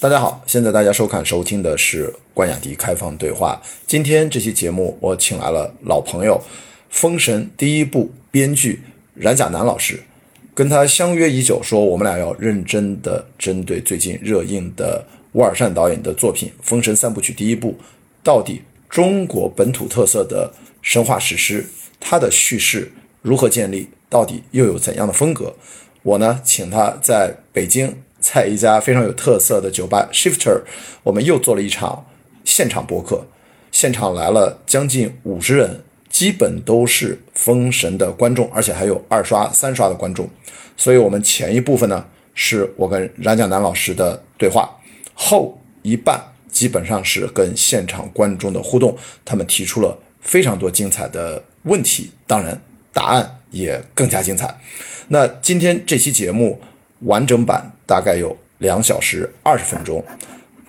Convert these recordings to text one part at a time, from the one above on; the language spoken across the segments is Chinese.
大家好，现在大家收看收听的是关雅迪开放对话。今天这期节目我请来了老朋友，《封神》第一部编剧冉甲南老师，跟他相约已久，说我们俩要认真的针对最近热映的乌尔善导演的作品《封神三部曲》第一部，到底中国本土特色的神话史诗，它的叙事如何建立，到底又有怎样的风格？我呢，请他在北京。在一家非常有特色的酒吧 Shifter，我们又做了一场现场播客，现场来了将近五十人，基本都是封神的观众，而且还有二刷、三刷的观众。所以，我们前一部分呢是我跟冉甲南老师的对话，后一半基本上是跟现场观众的互动，他们提出了非常多精彩的问题，当然答案也更加精彩。那今天这期节目。完整版大概有两小时二十分钟，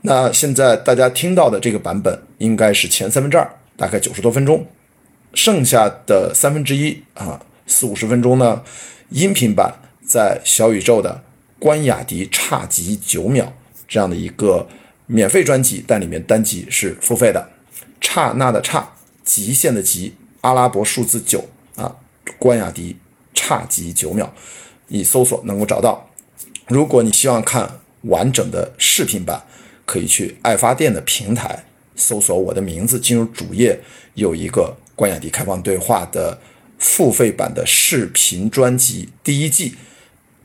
那现在大家听到的这个版本应该是前三分之二，大概九十多分钟，剩下的三分之一啊四五十分钟呢，音频版在小宇宙的关雅迪差极九秒这样的一个免费专辑，但里面单集是付费的，刹那的刹，极限的极，阿拉伯数字九啊，关雅迪差极九秒，你搜索能够找到。如果你希望看完整的视频版，可以去爱发电的平台搜索我的名字，进入主页有一个关雅迪开放对话的付费版的视频专辑第一季，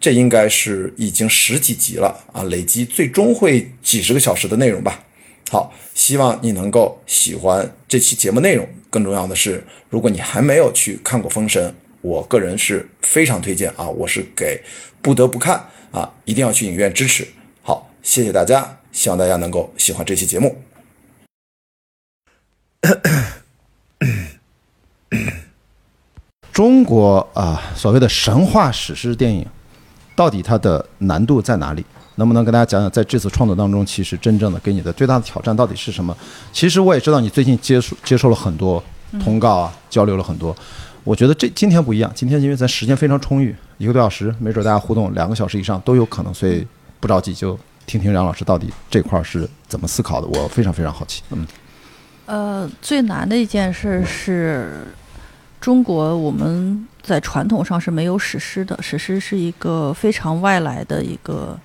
这应该是已经十几集了啊，累积最终会几十个小时的内容吧。好，希望你能够喜欢这期节目内容。更重要的是，如果你还没有去看过《封神》，我个人是非常推荐啊，我是给不得不看。啊，一定要去影院支持。好，谢谢大家，希望大家能够喜欢这期节目。中国啊，所谓的神话史诗电影，到底它的难度在哪里？能不能跟大家讲讲，在这次创作当中，其实真正的给你的最大的挑战到底是什么？其实我也知道你最近接触接受了很多通告啊，交流了很多。我觉得这今天不一样，今天因为咱时间非常充裕，一个多小时，没准大家互动两个小时以上都有可能，所以不着急，就听听杨老师到底这块是怎么思考的，我非常非常好奇。嗯，呃，最难的一件事是，中国我们在传统上是没有史诗的，史诗是一个非常外来的一个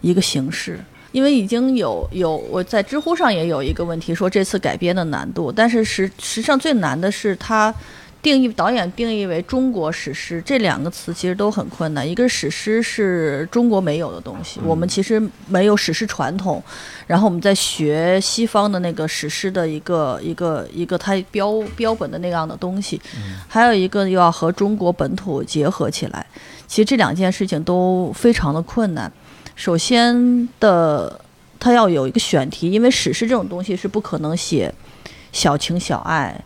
一个形式，因为已经有有我在知乎上也有一个问题说这次改编的难度，但是实实际上最难的是它。定义导演定义为中国史诗这两个词其实都很困难。一个史诗是中国没有的东西，我们其实没有史诗传统。然后我们在学西方的那个史诗的一个一个一个它标标本的那样的东西。还有一个又要和中国本土结合起来，其实这两件事情都非常的困难。首先的，它要有一个选题，因为史诗这种东西是不可能写小情小爱。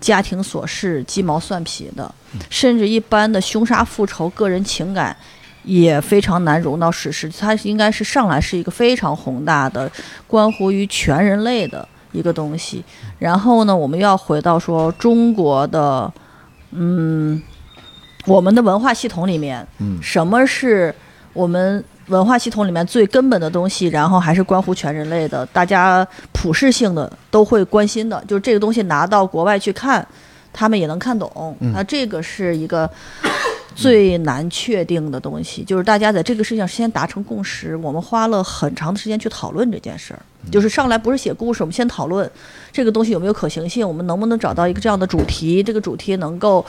家庭琐事、鸡毛蒜皮的，甚至一般的凶杀、复仇、个人情感，也非常难融到史诗。它应该是上来是一个非常宏大的，关乎于全人类的一个东西。然后呢，我们要回到说中国的，嗯，我们的文化系统里面，什么是我们？文化系统里面最根本的东西，然后还是关乎全人类的，大家普世性的都会关心的，就是这个东西拿到国外去看，他们也能看懂。那这个是一个最难确定的东西，就是大家在这个事情上先达成共识。我们花了很长的时间去讨论这件事儿，就是上来不是写故事，我们先讨论这个东西有没有可行性，我们能不能找到一个这样的主题，这个主题能够。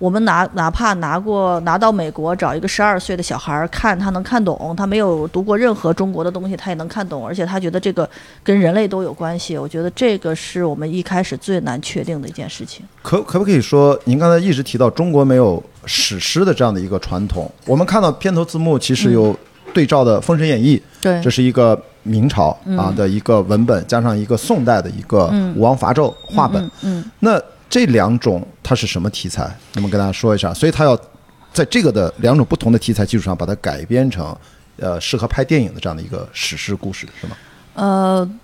我们拿哪怕拿过拿到美国找一个十二岁的小孩看，他能看懂，他没有读过任何中国的东西，他也能看懂，而且他觉得这个跟人类都有关系。我觉得这个是我们一开始最难确定的一件事情。可可不可以说，您刚才一直提到中国没有史诗的这样的一个传统？我们看到片头字幕其实有对照的《封神演义》，对，这是一个明朝啊的一个文本，加上一个宋代的一个武王伐纣画本，嗯，那。这两种它是什么题材？那么跟大家说一下。所以它要在这个的两种不同的题材基础上，把它改编成呃适合拍电影的这样的一个史诗故事，是吗？呃，《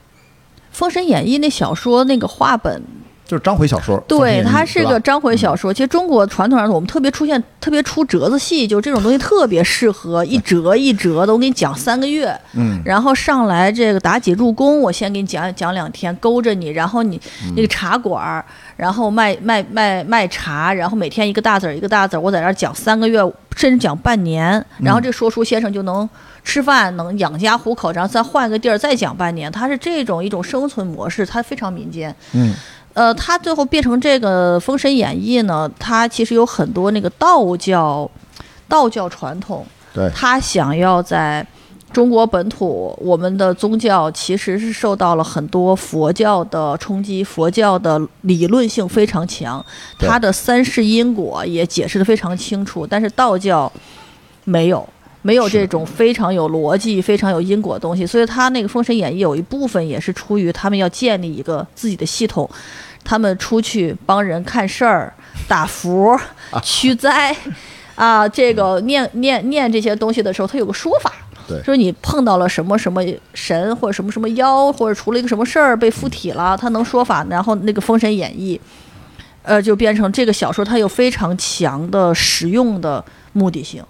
封神演义》那小说那个画本就是章回小说。对，它是个章回小说。其实中国传统上，我们特别出现特别出折子戏，就这种东西特别适合一折一折的。我给你讲三个月，嗯，然后上来这个妲己入宫，我先给你讲讲两天，勾着你，然后你那个茶馆儿，然后卖卖卖卖茶，然后每天一个大子儿一个大子儿，我在这儿讲三个月，甚至讲半年，然后这说书先生就能。吃饭能养家糊口，然后再换个地儿再讲半年，它是这种一种生存模式，它非常民间。嗯，呃，他最后变成这个《封神演义》呢，他其实有很多那个道教，道教传统，对，他想要在中国本土，我们的宗教其实是受到了很多佛教的冲击，佛教的理论性非常强，对它的三世因果也解释的非常清楚，但是道教没有。没有这种非常有逻辑、非常有因果的东西，所以他那个《封神演义》有一部分也是出于他们要建立一个自己的系统，他们出去帮人看事儿、打符、驱灾，啊，这个念念念这些东西的时候，他有个说法，对。说你碰到了什么什么神或者什么什么妖，或者出了一个什么事儿被附体了，他能说法，然后那个《封神演义》，呃，就变成这个小说，它有非常强的实用的目的性。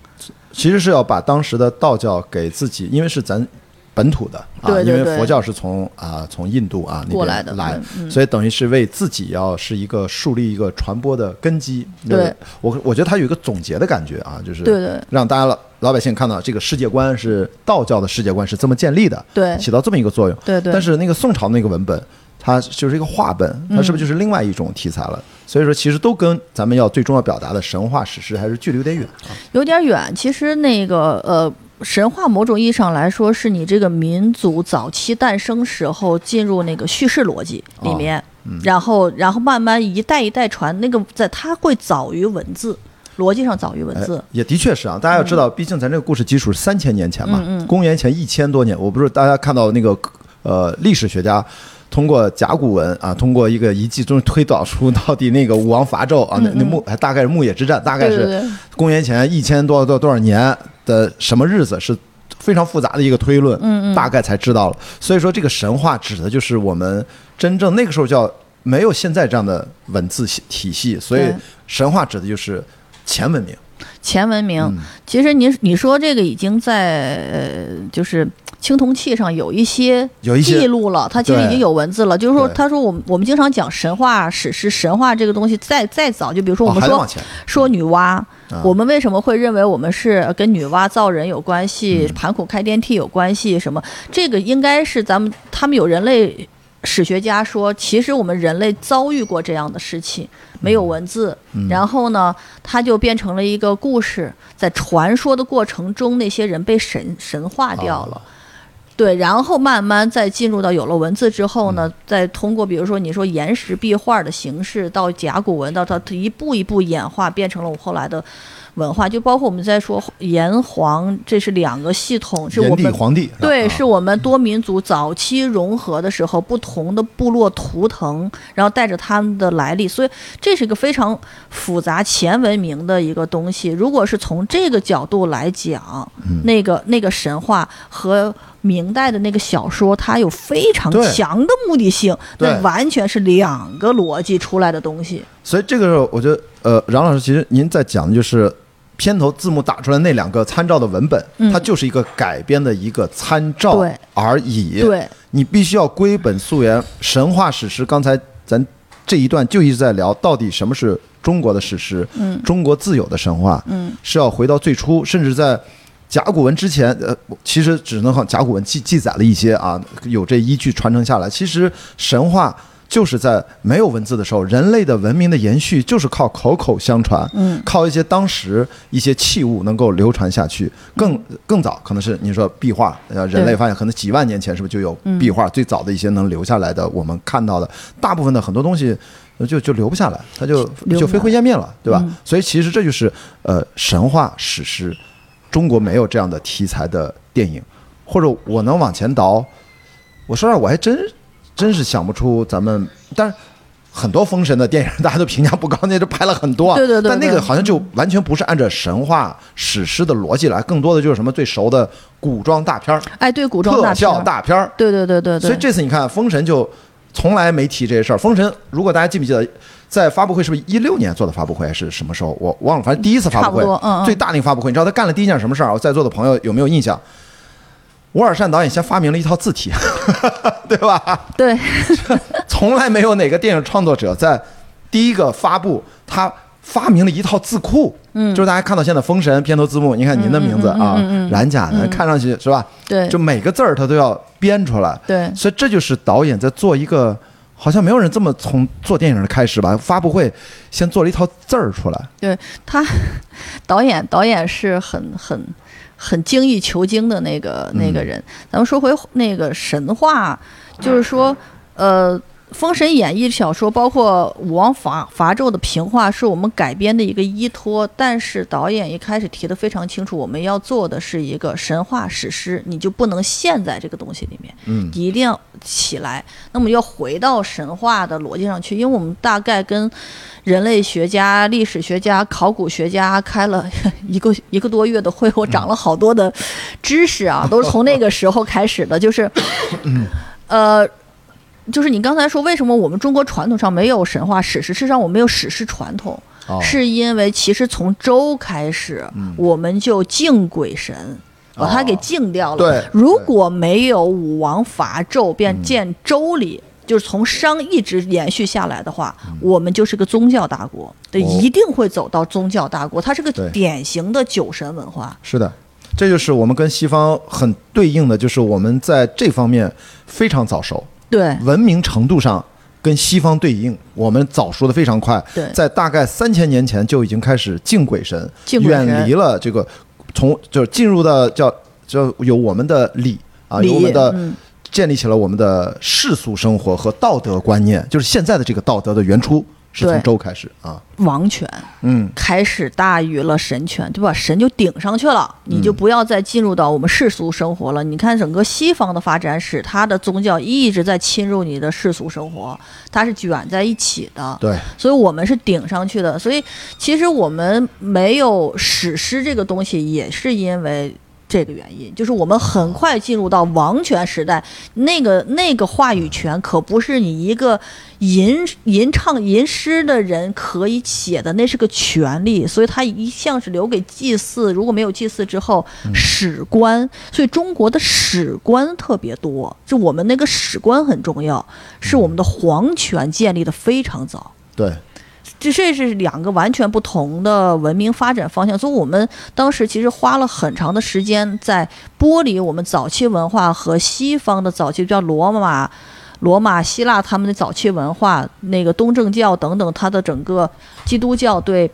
其实是要把当时的道教给自己，因为是咱本土的啊，对对对因为佛教是从啊从印度啊那边过来的来嗯嗯所以等于是为自己要是一个树立一个传播的根基。对，我我觉得它有一个总结的感觉啊，就是对对让大家老老百姓看到这个世界观是道教的世界观是这么建立的，对起到这么一个作用。对对但是那个宋朝那个文本，它就是一个话本，它是不是就是另外一种题材了？所以说，其实都跟咱们要最终要表达的神话史诗还是距离有点远啊。有点远。其实那个呃，神话某种意义上来说，是你这个民族早期诞生时候进入那个叙事逻辑里面，然后然后慢慢一代一代传。那个在它会早于文字，逻辑上早于文字哎。也的确是啊，大家要知道，毕竟咱这个故事基础是三千年前嘛，嗯嗯公元前一千多年。我不是大家看到那个呃历史学家通过甲骨文啊，通过一个遗迹中推导出到底那个武王伐纣啊，那那牧大概是牧野之战，大概是公元前一千多多多少年的什么日子是。非常复杂的一个推论，嗯嗯大概才知道了。所以说，这个神话指的就是我们真正那个时候叫没有现在这样的文字系体系，所以神话指的就是前文明。前文明，嗯其实你你说这个已经在呃，就是青铜器上有一些有一些记录了，它其实已经有文字了。就是说，对他说我们我们经常讲神话史诗，神话这个东西再再早，就比如说我哦，们说。说女娲，啊我们为什么会认为我们是跟女娲造人有关系，嗯盘古开天地有关系？什么？这个应该是咱们他们有人类史学家说，其实我们人类遭遇过这样的事情，没有文字，嗯然后呢，它就变成了一个故事，在传说的过程中，那些人被神神化掉了。哦对，然后慢慢再进入到有了文字之后呢，再通过比如说你说岩石壁画的形式，到甲骨文，到它一步一步演化，变成了我后来的文化，就包括我们在说炎黄，这是两个系统，是我们对，啊。是我们多民族早期融合的时候，不同的部落图腾，然后带着他们的来历，所以这是一个非常复杂前文明的一个东西。如果是从这个角度来讲，嗯。那个那个神话和明代的那个小说，它有非常强的目的性，对那完全是两个逻辑出来的东西。所以这个时候，我觉得，呃，冉老师，其实您在讲的就是片头字幕打出来那两个参照的文本，嗯它就是一个改编的一个参照而已。对，你必须要归本溯源，神话史诗。刚才咱这一段就一直在聊，到底什么是中国的史诗？嗯中国自有的神话，嗯，是要回到最初，甚至在甲骨文之前，呃，其实只能靠甲骨文记记载了一些啊，有这依据传承下来。其实神话就是在没有文字的时候，人类的文明的延续就是靠口口相传，嗯靠一些当时一些器物能够流传下去。更更早可能是你说壁画，呃，人类发现可能几万年前是不是就有嗯壁画？最早的一些能留下来的，我们看到的大部分的很多东西。呃就就留不下来，它就就飞灰烟灭了，对吧？嗯所以其实这就是呃神话史诗，中国没有这样的题材的电影，或者我能往前倒，我说实话我还真真是想不出咱们，但是很多封神的电影大家都评价不高，那就拍了很多啊，对对对但那个好像就完全不是按照神话史诗的逻辑来，更多的就是什么最熟的古装大片儿、哎，对，古装特效大片儿，大片儿，对对对对对，所以这次你看封神就从来没提这些事儿。封神，如果大家记不记得，在发布会是不是一六年做的发布会，还是什么时候？我忘了，反正第一次发布会最大那个发布会，你知道他干了第一件什么事儿？我在座的朋友有没有印象？吴尔善导演先发明了一套字体，对吧？对，从来没有哪个电影创作者在第一个发布，他发明了一套字库。嗯，就是大家看到现在《封神》片头字幕，你看您的名字啊，冉甲的，看上去是吧？对就每个字儿他都要编出来。对所以这就是导演在做一个，好像没有人这么从做电影的开始吧？发布会先做了一套字儿出来。对他，导演导演是很很很精益求精的那个那个人。咱们说回那个神话，就是说，呃，《封神演义》小说，包括武王伐伐纣的平话，是我们改编的一个依托。但是导演一开始提的非常清楚，我们要做的是一个神话史诗，你就不能陷在这个东西里面。嗯一定要起来。那么要回到神话的逻辑上去，因为我们大概跟人类学家、历史学家、考古学家开了 一个一个多月的会，我长了好多的知识啊，都是从那个时候开始的，就是，呃。就是你刚才说，为什么我们中国传统上没有神话史诗？事实上，我们有史诗传统，哦是因为其实从周开始，我们就敬鬼神，把它给敬掉了。对如果没有武王伐纣便建周礼，就是从商一直延续下来的话，我们就是个宗教大国，对，哦一定会走到宗教大国。它是个典型的酒神文化。是的，这就是我们跟西方很对应的，就是我们在这方面非常早熟。对文明程度上跟西方对应，我们早熟的非常快。对在大概三千年前就已经开始敬鬼神，敬鬼神远离了这个从就是进入到叫叫有我们的礼啊，礼有我们的。嗯建立起了我们的世俗生活和道德观念，就是现在的这个道德的原初是从对周开始啊，王权嗯，开始大于了神权，对吧神就顶上去了，你就不要再进入到我们世俗生活了。你看整个西方的发展史，它的宗教一直在侵入你的世俗生活，它是卷在一起的。对，所以我们是顶上去的。所以其实我们没有史诗这个东西，也是因为。这个原因就是我们很快进入到王权时代，那个那个话语权可不是你一个吟吟唱吟诗的人可以写的，那是个权利，所以它一向是留给祭祀。如果没有祭祀之后，史官，所以中国的史官特别多，就我们那个史官很重要，是我们的皇权建立的非常早。对，这这是两个完全不同的文明发展方向，所以我们当时其实花了很长的时间在剥离我们早期文化和西方的早期，叫罗马、罗马、希腊他们的早期文化，那个东正教等等，它的整个基督教对。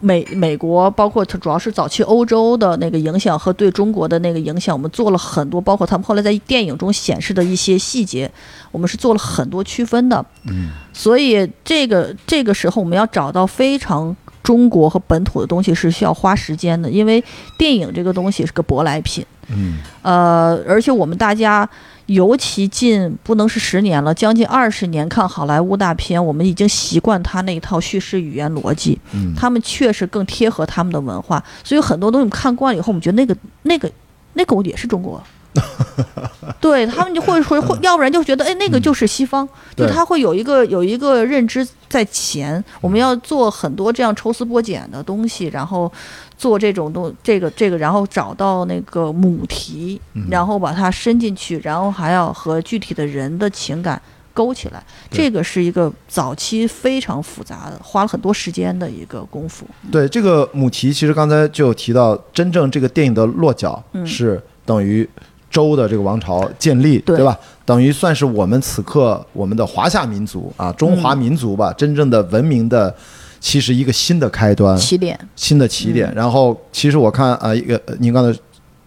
美美国包括它主要是早期欧洲的那个影响和对中国的那个影响，我们做了很多，包括他们后来在电影中显示的一些细节，我们是做了很多区分的。嗯，所以这个这个时候我们要找到非常中国和本土的东西是需要花时间的，因为电影这个东西是个舶来品。嗯，呃，而且我们大家尤其近不能是十年了，将近二十年看好莱坞大片，我们已经习惯他那一套叙事语言逻辑，嗯他们确实更贴合他们的文化，所以很多东西我们看惯了以后，我们觉得那个那个那个也是中国。对他们就会说，会 要不然就觉得，哎，那个就是西方，就他会有一个有一个认知在前。我们要做很多这样抽丝剥茧的东西，然后做这种东这个这个，然后找到那个母题，然后把它伸进去，然后还要和具体的人的情感勾起来。这个是一个早期非常复杂的，花了很多时间的一个功夫。对这个母题，其实刚才就有提到，真正这个电影的落脚嗯是等于周的这个王朝建立，对吧？等于算是我们此刻我们的华夏民族啊，中华民族吧，真正的文明的，其实一个新的开端，起点，新的起点。然后，其实我看啊，一个呃您刚才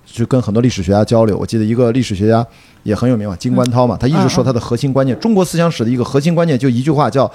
就跟很多历史学家交流，我记得一个历史学家也很有名嘛，金观涛嘛，他一直说他的核心观念，中国思想史的一个核心观念就一句话，叫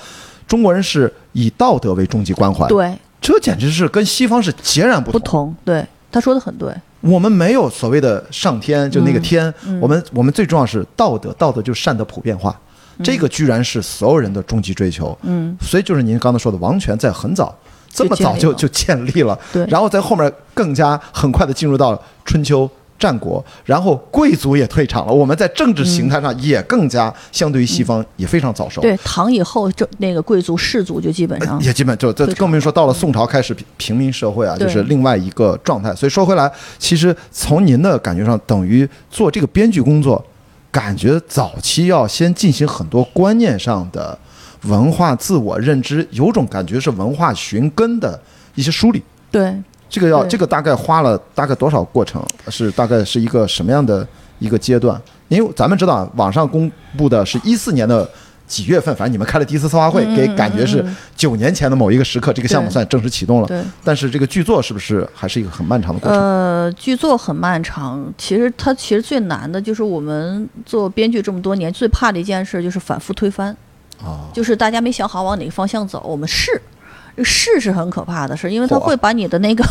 中国人是以道德为终极关怀。对，这简直是跟西方是截然不同不同。对，他说的很对。我们没有所谓的上天，就那个天，嗯我们我们最重要是道德，道德就是善的普遍化，这个居然是所有人的终极追求。嗯，所以就是您刚才说的，王权在很早，这么早就就就建立了，对然后在后面更加很快的进入到春秋战国，然后贵族也退场了，我们在政治形态上也更加相对于西方也非常早熟。对，唐以后这那个贵族士族就基本上也基本就这更别说到了宋朝开始平平民社会啊，就是另外一个状态。所以说回来，其实从您的感觉上，等于做这个编剧工作，感觉早期要先进行很多观念上的文化自我认知，有种感觉是文化寻根的一些梳理。对。这个要这个大概花了大概多少过程？是大概是一个什么样的一个阶段？因为咱们知道，网上公布的是一四年的几月份，反正你们开了第一次策划会，嗯给感觉是九年前的某一个时刻，这个项目算正式启动了。对，但是这个剧作是不是还是一个很漫长的过程？呃，剧作很漫长。其实它其实最难的就是我们做编剧这么多年，最怕的一件事就是反复推翻，啊，就是大家没想好往哪个方向走，我们试。这试是很可怕的事，因为他会把你的那个，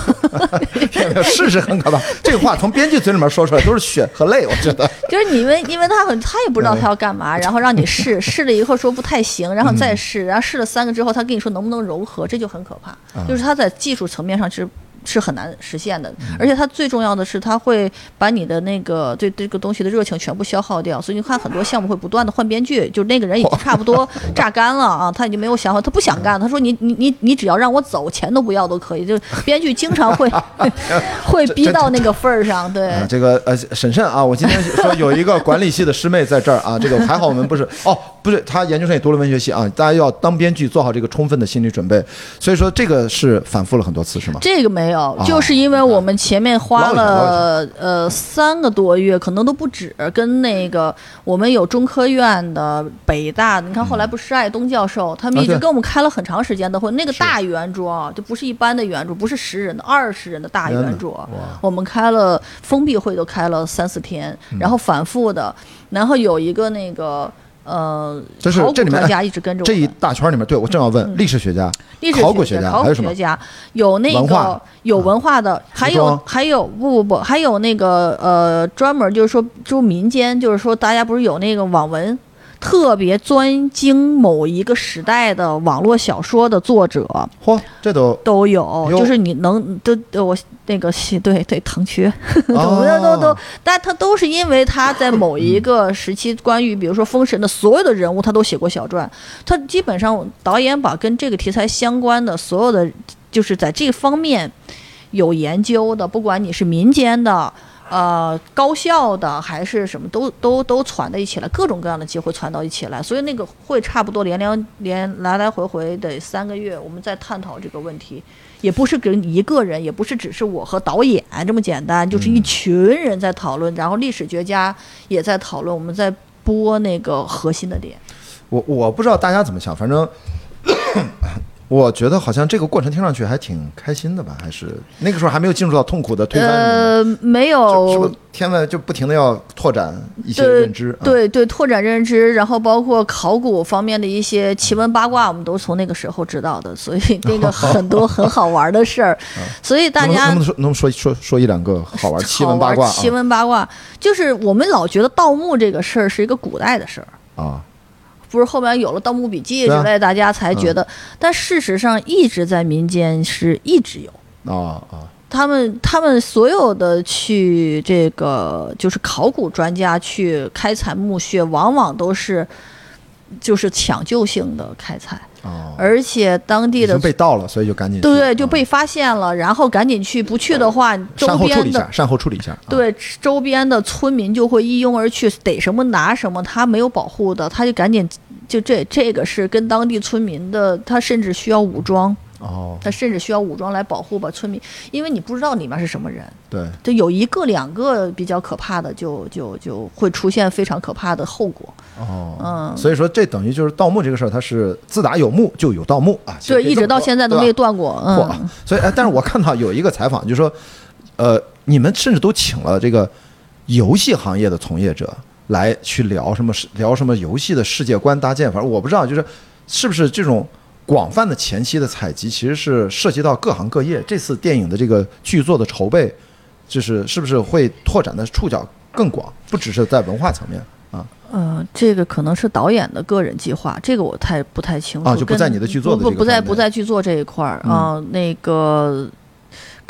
试是很可怕。这个话从编剧嘴里面说出来都是血和泪，我觉得。就是你们，因为他很，他也不知道他要干嘛，然后让你试，试了以后说不太行，然后再试，然后试了三个之后，他跟你说能不能柔和，这就很可怕。就是他在技术层面上是是很难实现的，而且他最重要的是，他会把你的那个对这个东西的热情全部消耗掉。所以你看很多项目会不断的换编剧，就那个人已经差不多榨干了啊，他已经没有想法，他不想干，他说你你你你只要让我走，钱都不要都可以。就编剧经常会 会逼到那个份儿上，对。啊，这个呃，审慎啊，我今天说有一个管理系的师妹在这儿啊，这个还好我们不是哦，不是，他研究生也读了文学系啊，大家要当编剧做好这个充分的心理准备，所以说这个是反复了很多次是吗？这个没有，就是因为我们前面花了呃三个多月，可能都不止，跟那个我们有中科院的、北大的，你看后来不是施爱东教授，他们一直跟我们开了很长时间的会。那个大圆桌啊，就不是一般的圆桌，不是十人的，二十人的大圆桌，我们开了封闭会都开了三四天，嗯然后反复的，然后有一个那个。呃，考古这是这里面专家一直跟着我这一大圈里面，对我正要问，历史学家、历史考古学家考家还有什么古学家，有那个有文化的，还有还有不不不，还有那个呃，专门就是说就民间，就是说大家不是有那个网文。特别专精某一个时代的网络小说的作者嚯，这都都有，就是你能都都我那个是对对腾缺，哦懂的都都，但他都是因为他在某一个时期，关于比如说封神的所有的人物，他都写过小传。他基本上导演把跟这个题材相关的所有的，就是在这方面有研究的，不管你是民间的。呃，高校的还是什么都都都攒在一起来，各种各样的机会攒到一起来，所以那个会差不多连连连来来回回得三个月，我们在探讨这个问题，也不是跟一个人，也不是只是我和导演这么简单，就是一群人在讨论，然后历史学家也在讨论，我们在播那个核心的点。我我不知道大家怎么想，反正我觉得好像这个过程听上去还挺开心的吧？还是那个时候还没有进入到痛苦的推翻呃，没是不有是天外就不停的要拓展一些认知？啊、对对，拓展认知，然后包括考古方面的一些奇闻八卦，我们都从那个时候知道的，所以那个 很多很好玩的事儿，所以大家能不能说能说说说一两个好玩奇闻八卦奇啊？闻八卦就是我们老觉得盗墓这个事儿是一个古代的事儿。啊，不是后面有了《盗墓笔记》之类，大家才觉得，但事实上一直在民间是一直有。啊啊，他们他们所有的去这个就是考古专家去开采墓穴，往往都是就是抢救性的开采，哦，而且当地的经被盗了，所以就赶紧对对就啊被发现了，然后赶紧去，不去的话，周善后处理边的一下，善后处理一下。啊，对周边的村民就会一拥而去，逮什么拿什么，他没有保护的，他就赶紧就这这个是跟当地村民的，他甚至需要武装，哦，他甚至需要武装来保护吧村民，因为你不知道里面是什么人，对，就有一个两个比较可怕的，就就就会出现非常可怕的后果。哦，嗯所以说这等于就是盗墓这个事儿，它是自打有墓就有盗墓啊，对，一直到现在都没断过。嚯嗯，所以哎，但是我看到有一个采访，就说，呃，你们甚至都请了这个游戏行业的从业者来去聊什么世聊什么游戏的世界观搭建，反正我不知道，就是是不是这种广泛的前期的采集，其实是涉及到各行各业。这次电影的这个剧作的筹备，就是是不是会拓展的触角更广，不只是在文化层面啊？呃，这个可能是导演的个人计划，这个我太不太清楚。啊就不在你的剧作的不不不在不在剧作这一块儿啊、那个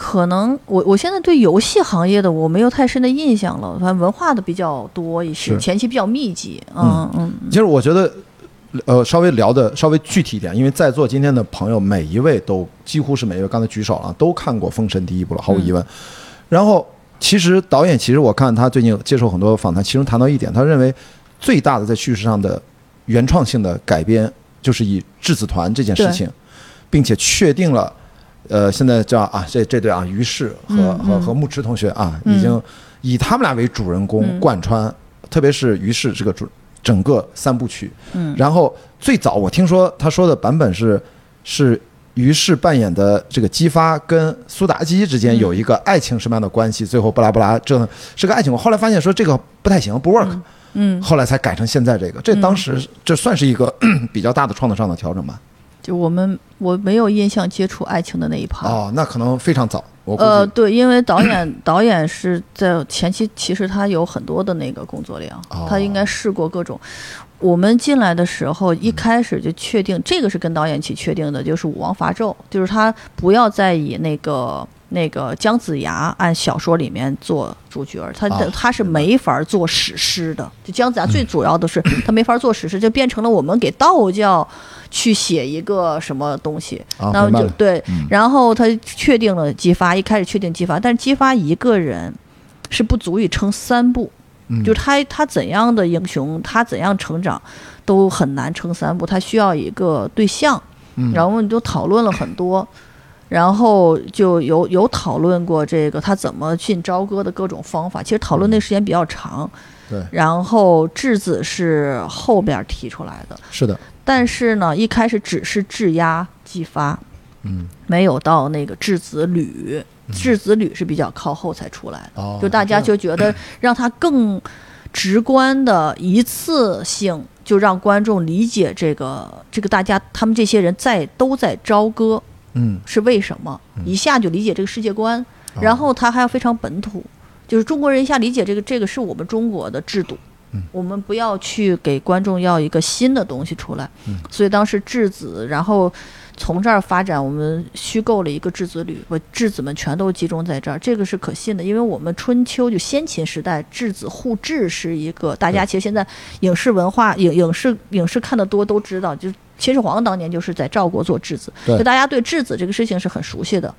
可能我我现在对游戏行业的我没有太深的印象了，反正文化的比较多一些，是前期比较密集。嗯嗯，其实我觉得，呃，稍微聊的稍微具体一点，因为在座今天的朋友每一位都几乎是每一位刚才举手了，都看过《封神》第一部了，毫无疑问。然后，其实导演其实我看他最近接受很多访谈，其中谈到一点，他认为最大的在叙事上的原创性的改编，就是以质子团这件事情，并且确定了。呃，现在叫啊，这这对啊，于适和、嗯和和牧池同学啊，已经以他们俩为主人公嗯贯穿，特别是于适这个主整个三部曲。嗯然后最早我听说他说的版本是是于适扮演的这个姬发跟苏妲己之间有一个爱情什么样的关系，最后布拉布拉这是个爱情。我后来发现说这个不太行，不 work。嗯，后来才改成现在这个，这当时这算是一个 比较大的创作上的调整吧？就我们我没有印象接触爱情的那一趴。哦，那可能非常早，我。呃，对，因为导演 导演是在前期，其实他有很多的那个工作量，哦他应该试过各种。我们进来的时候，一开始就确定、这个是跟导演一起确定的，就是武王伐纣，就是他不要再以那个那个姜子牙按小说里面做主角儿，他的、啊他是没法做史诗的。就姜子牙嗯。最主要的是、他没法做史诗，就变成了我们给道教去写一个什么东西，啊然后明白了。就对，嗯。然后他确定了姬发，一开始确定姬发，但是姬发一个人是不足以撑三部，嗯。就是他他怎样的英雄，他怎样成长，都很难撑三部，他需要一个对象，嗯。然后你就讨论了很多。然后就有有讨论过这个他怎么进朝歌的各种方法，其实讨论那时间比较长。对。然后质子是后边提出来的，是的，但是呢，一开始只是质押激发，嗯，没有到那个质子铝，质子铝是比较靠后才出来的，哦就大家就觉得 让他更直观的一次性，就让观众理解这个这个大家他们这些人在都在朝歌嗯。是为什么，一下就理解这个世界观，哦。然后他还要非常本土，就是中国人一下理解这个这个是我们中国的制度。嗯。我们不要去给观众要一个新的东西出来，嗯。所以当时质子，然后从这儿发展，我们虚构了一个质子旅，把质子们全都集中在这儿，这个是可信的，因为我们春秋就先秦时代质子互质是一个，大家其实现在影视文化、影影视影视看的多都知道，就是秦始皇当年就是在赵国做质子，对。就大家对质子这个事情是很熟悉的，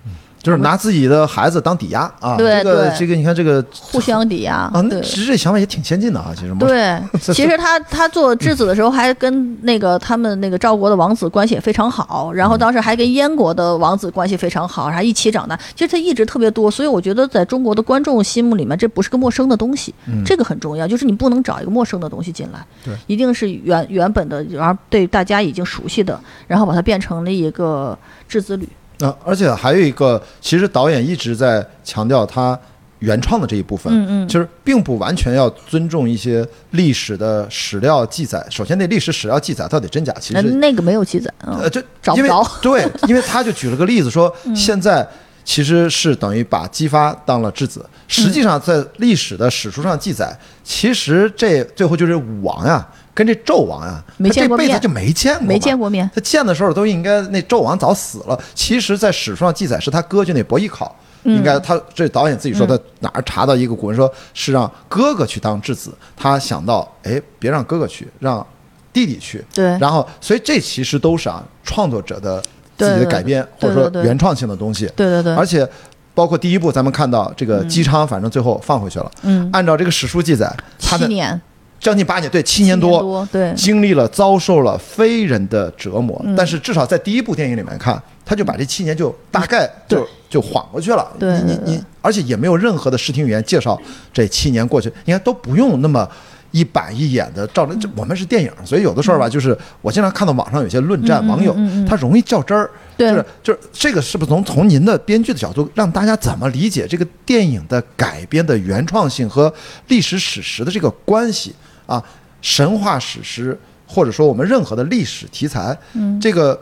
就是拿自己的孩子当抵押啊。对这个对这个你看这个互相抵押，啊，那对。其实这想法也挺先进的啊，其实。对，其实他他做质子的时候，还跟那个他们那个赵国的王子关系也非常好，然后当时还跟燕国的王子关系非常好，然后一起长大。其实他一直特别多，所以我觉得在中国的观众心目里面，这不是个陌生的东西，这个很重要，就是你不能找一个陌生的东西进来，对，一定是原原本的，然后对大家已经熟悉的，然后把它变成了一个质子旅。啊，而且还有一个，其实导演一直在强调他原创的这一部分，嗯嗯就是并不完全要尊重一些历史的史料记载。首先，那历史史料记载到底真假，其呃，实那个没有记载，嗯呃，就找不着对，因为他就举了个例子说，现在其实是等于把姬发当了质子，实际上在历史的史书上记载，其实这最后就是武王呀。跟这纣王啊，这见过面。辈子就没见过，没见过面。他见的时候都应该那纣王早死了。其实，在史书上记载是他哥去那伯邑考，嗯。应该他这导演自己说他哪儿查到一个古文说是让哥哥去当质子，他想到哎别让哥哥去，让弟弟去。对。然后所以这其实都是啊创作者的自己的改编或对者说原创性的东西。对对对，而且包括第一部咱们看到这个姬昌，反正最后放回去了。嗯，按照这个史书记载，他的七年，将近八年，对，七年七多，多，对，经历了遭受了非人的折磨，嗯。但是至少在第一部电影里面看，他就把这七年就大概就对。就缓过去了。对你你你，而且也没有任何的视听语言介绍这七年过去，你看都不用那么。一板一眼的照着，这我们是电影，所以有的时候吧，就是我经常看到网上有些论战，网友他容易较真儿，对。就是就是这个是不是从从您的编剧的角度，让大家怎么理解这个电影的改编的原创性和历史史实的这个关系啊？神话史诗或者说我们任何的历史题材，嗯这个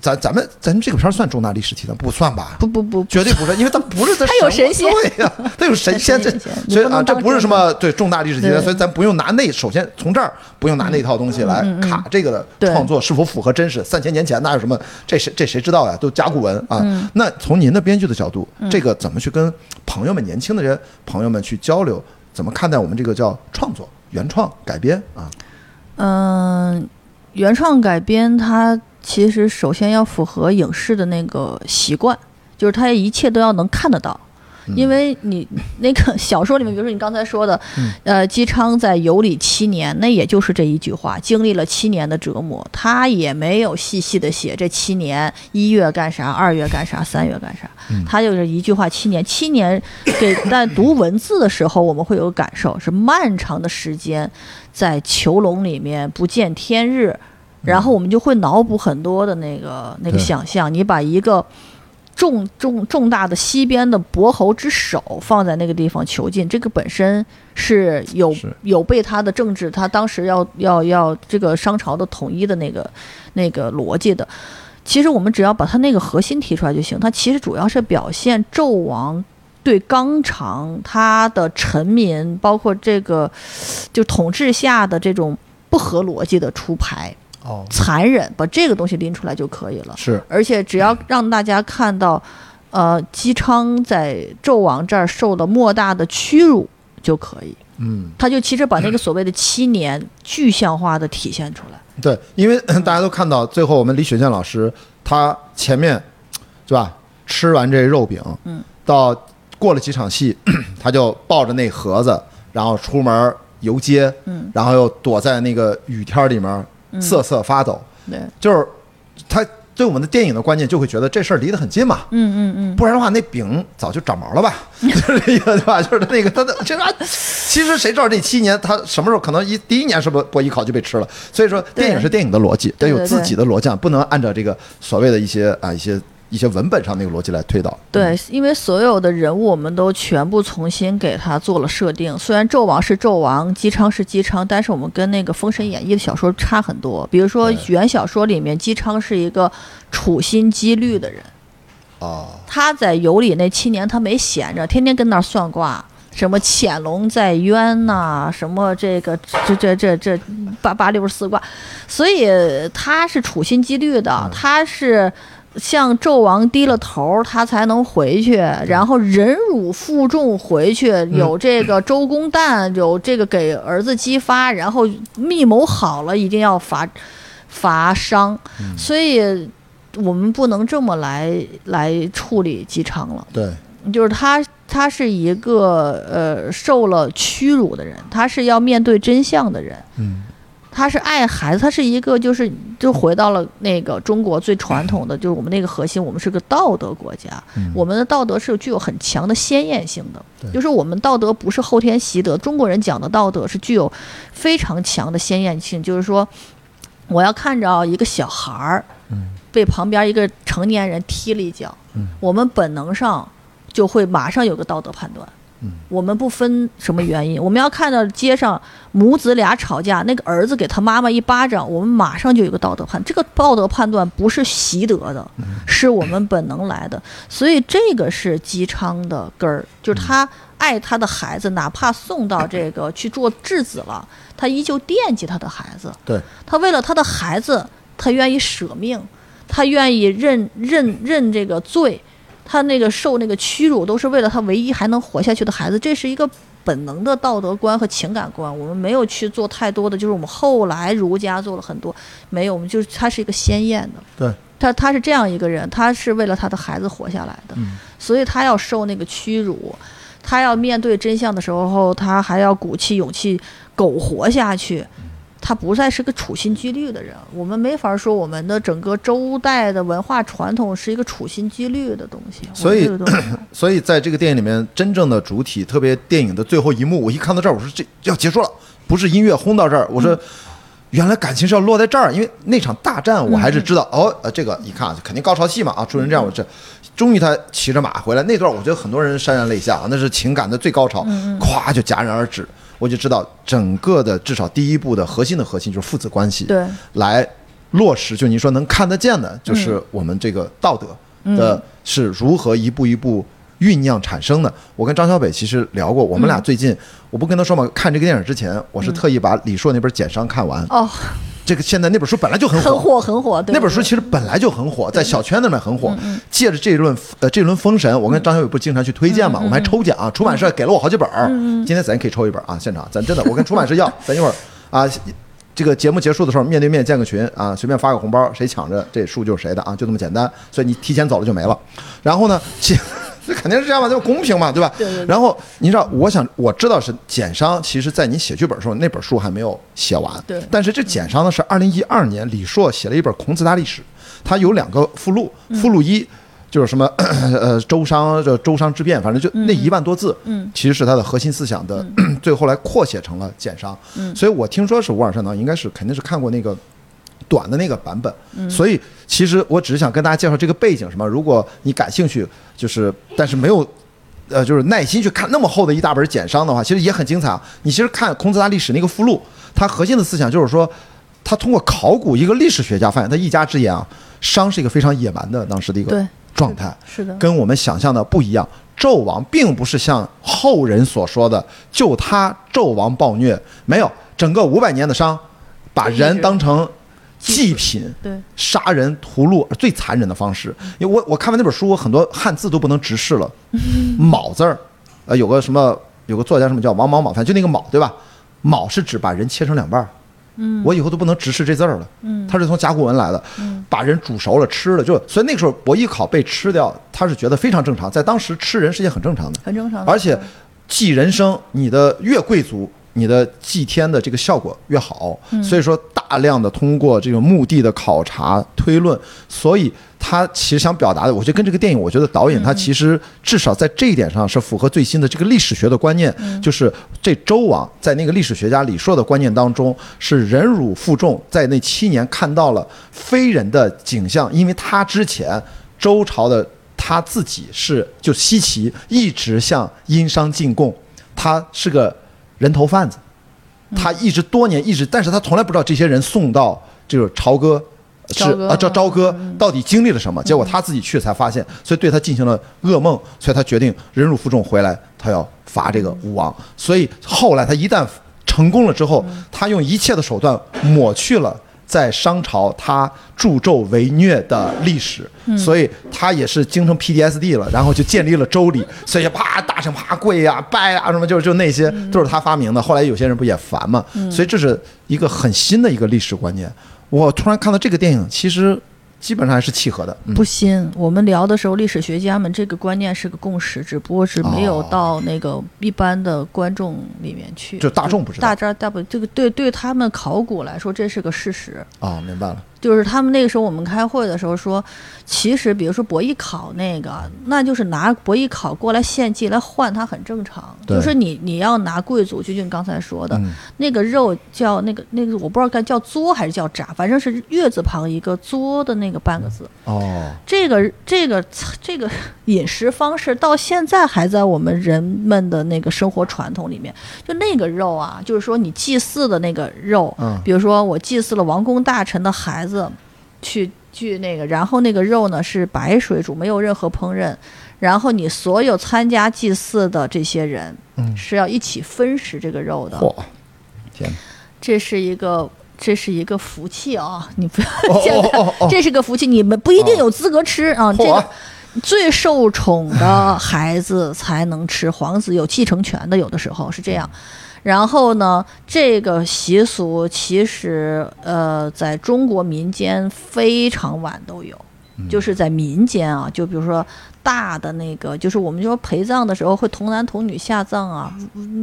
咱咱们咱这个片儿算重大历史题材不算吧？不不不，绝对不算，因为它不是在 它有神仙对呀、它有神仙，这所以啊，这不是什么对重大历史题材，所以咱不用拿那，首先从这儿不用拿那套东西来卡这个的创作是否符合真实。三千年前哪有什么？这谁这谁知道呀？都甲骨文啊。嗯那从您的编剧的角度，这个怎么去跟朋友们、年轻的人朋友们去交流？怎么看待我们这个叫创作、原创、改编啊？嗯，原创改编它其实首先要符合影视的那个习惯，就是它一切都要能看得到。因为你那个小说里面，比如说你刚才说的，呃，姬昌在游历七年，那也就是这一句话，经历了七年的折磨，他也没有细细的写这七年一月干啥，二月干啥，三月干啥，他就是一句话七年，七年给 但读文字的时候，我们会有感受是漫长的时间，在囚笼里面不见天日，然后我们就会脑补很多的那个那个想象，你把一个。重重重大的西边的伯侯之首放在那个地方囚禁，这个本身是有是有被他的政治，他当时要要要这个商朝的统一的那个那个逻辑的。其实我们只要把他那个核心提出来就行，他其实主要是表现纣王对纲常他的臣民，包括这个就统治下的这种不合逻辑的出牌、哦，残忍，把这个东西拎出来就可以了。是而且只要让大家看到，呃，姬昌在纣王这儿受了莫大的屈辱就可以。嗯。他就其实把那个所谓的七年具象化的体现出来。对，因为大家都看到最后，我们李雪健老师他前面，是吧？吃完这肉饼，嗯，到过了几场戏，他就抱着那盒子，然后出门游街，嗯，然后又躲在那个雨天里面瑟瑟发抖，对，就是他对我们的电影的观念就会觉得这事儿离得很近嘛，嗯嗯嗯，不然的话，那饼早就长毛了吧？就是这个对吧？就是那个他的，这个其实谁知道这七年他什么时候可能一第一年是不播艺考就被吃了？所以说电影是电影的逻辑，得有自己的逻辑，不能按照这个所谓的一些啊一些一些文本上那个逻辑来推导。对，因为所有的人物我们都全部重新给他做了设定。虽然纣王是纣王，姬昌是姬昌，但是我们跟那个《封神演义》的小说差很多。比如说原小说里面，姬昌是一个处心积虑的人。哦，他在游里那七年，他没闲着，天天跟那儿算卦，什么潜龙在渊呐、什么这个这这这这八八六十四卦，所以他是处心积虑的，他是向纣王低了头，他才能回去，然后忍辱负重回去，有这个周公旦，有这个给儿子姬发，然后密谋好了，一定要伐伐商，所以。我们不能这么来来处理姬昌了，对，就是他，他是一个呃受了屈辱的人，他是要面对真相的人，嗯，他是爱孩子，他是一个就是就回到了那个中国最传统的，就是我们那个核心，我们是个道德国家，我们的道德是具有很强的鲜艳性的，就是我们道德不是后天习得，中国人讲的道德是具有非常强的鲜艳性，就是说我要看着一个小孩儿，被旁边一个成年人踢了一脚，我们本能上就会马上有个道德判断。我们不分什么原因，我们要看到街上母子俩吵架，那个儿子给他妈妈一巴掌，我们马上就有个道德判。这个道德判断不是习得的，是我们本能来的。所以这个是姬昌的根儿，就是他爱他的孩子，哪怕送到这个去做质子了，他依旧惦记他的孩子。对，他为了他的孩子，他愿意舍命，他愿意认认认这个罪，他那个受那个屈辱，都是为了他唯一还能活下去的孩子。这是一个本能的道德观和情感观，我们没有去做太多的，就是我们后来儒家做了很多，没有，我们就是他是一个鲜艳的。对，他他是这样一个人，他是为了他的孩子活下来的，所以他要受那个屈辱，他要面对真相的时候，他还要鼓起勇气苟活下去。他不再是个处心积虑的人，我们没法说我们的整个周代的文化传统是一个处心积虑的东西。所以 所以在这个电影里面，真正的主体，特别电影的最后一幕，我一看到这儿，我说这要结束了，不是音乐轰到这儿，我说。原来感情是要落在这儿，因为那场大战我还是知道、哦，呃，这个一看肯定高潮戏嘛啊，出成这样，我这终于他骑着马回来那段，我觉得很多人潸然泪下啊，那是情感的最高潮，咵就戛然而止，我就知道整个的至少第一步的核心的核心就是父子关系，对来落实，就您说能看得见的，就是我们这个道德的是如何一步一步酝酿产生的。我跟张小北其实聊过，我们俩最近，我不跟他说嘛，看这个电影之前，我是特意把李硕那本《简商》看完。哦，这个现在那本书本来就很很火，很火。对那本书其实本来就很火，在小圈子里面很火。借着这一轮呃这轮封神，我跟张小伟不经常去推荐嘛，我们还抽奖，出版社给了我好几本儿。今天咱可以抽一本啊，现场咱真的，我跟出版社要，咱一会儿啊，这个节目结束的时候面对面建个群啊，随便发个红包，谁抢着这书就是谁的啊，就这么简单。所以你提前走了就没了。然后呢，其这肯定是这样嘛，就公平嘛，对吧？对对。然后你知道，我想我知道是简商，其实在你写剧本的时候，那本书还没有写完。对。但是这简商呢，是二零一二年李硕写了一本《孔子大历史》，它有两个附录，附录一就是什么 呃周商这周商之变，反正就那一万多字，嗯，其实是他的核心思想的，最后来扩写成了简商。嗯。所以我听说是吴尔善导应该是肯定是看过那个。短的那个版本，所以其实我只是想跟大家介绍这个背景，什么？如果你感兴趣，就是但是没有，呃，就是耐心去看那么厚的一大本简商的话，其实也很精彩啊。你其实看孔子大历史那个附录，它核心的思想就是说，他通过考古，一个历史学家发现，他一家之言啊，商是一个非常野蛮的当时的一个状态，是的，跟我们想象的不一样。纣王并不是像后人所说的，就他纣王暴虐，没有，整个五百年的商，把人当成。祭品，对杀人屠戮最残忍的方式。因为我我看完那本书，我很多汉字都不能直视了。卯字儿，呃，有个什么，有个作家什么叫王莽莽，反正就那个卯，对吧？卯是指把人切成两半儿。嗯，我以后都不能直视这字儿了。嗯，它是从甲骨文来的。嗯，把人煮熟了吃了，就所以那个时候伯邑考被吃掉，他是觉得非常正常，在当时吃人是件很正常的，很正常的。而且祭人生，你的越贵族。你的祭天的这个效果越好，所以说大量的通过这个墓地的考察推论，所以他其实想表达的，我觉得跟这个电影，我觉得导演他其实至少在这一点上是符合最新的这个历史学的观念，就是这周王在那个历史学家李硕的观念当中是忍辱负重，在那七年看到了非人的景象，因为他之前周朝的他自己是就西岐一直向殷商进贡，他是个。人头贩子，他一直多年一直，但是他从来不知道这些人送到这个朝歌是啊，这朝歌到底经历了什么？结果他自己去才发现，所以对他进行了噩梦，所以他决定忍辱负重回来，他要伐这个吴王。所以后来他一旦成功了之后，他用一切的手段抹去了。在商朝，他助纣为虐的历史，所以他也是精成 PDSD 了，然后就建立了周礼，所以啪大臣啪跪呀拜呀什么，就就那些都是他发明的。后来有些人不也烦嘛，所以这是一个很新的一个历史观念。我突然看到这个电影，其实。基本上还是契合的，不新。我们聊的时候，历史学家们这个观念是个共识，只不过是没有到那个一般的观众里面去，就大众不知道。大家大不这个对对他们考古来说，这是个事实。啊，明白了。就是他们那个时候，我们开会的时候说，其实比如说伯邑考那个，那就是拿伯邑考过来献祭来换，它很正常。就是你你要拿贵族，就像你刚才说的，那个肉叫那个那个，我不知道该叫作还是叫炸，反正是月字旁一个作的那个半个字。哦，这个这个这个饮食方式到现在还在我们人们的那个生活传统里面。就那个肉啊，就是说你祭祀的那个肉，比如说我祭祀了王公大臣的孩子。子去去那个，然后那个肉呢是白水煮，没有任何烹饪。然后你所有参加祭祀的这些人，嗯，是要一起分食这个肉的。嚯，天！这是一个，这是一个福气啊！你不要见他，这是个福气，你们不一定有资格吃啊。这个最受宠的孩子才能吃，皇子有继承权的，有的时候是这样。然后呢，这个习俗其实呃，在中国民间非常晚都有，就是在民间啊，就比如说大的那个，就是我们说陪葬的时候会童男童女下葬啊，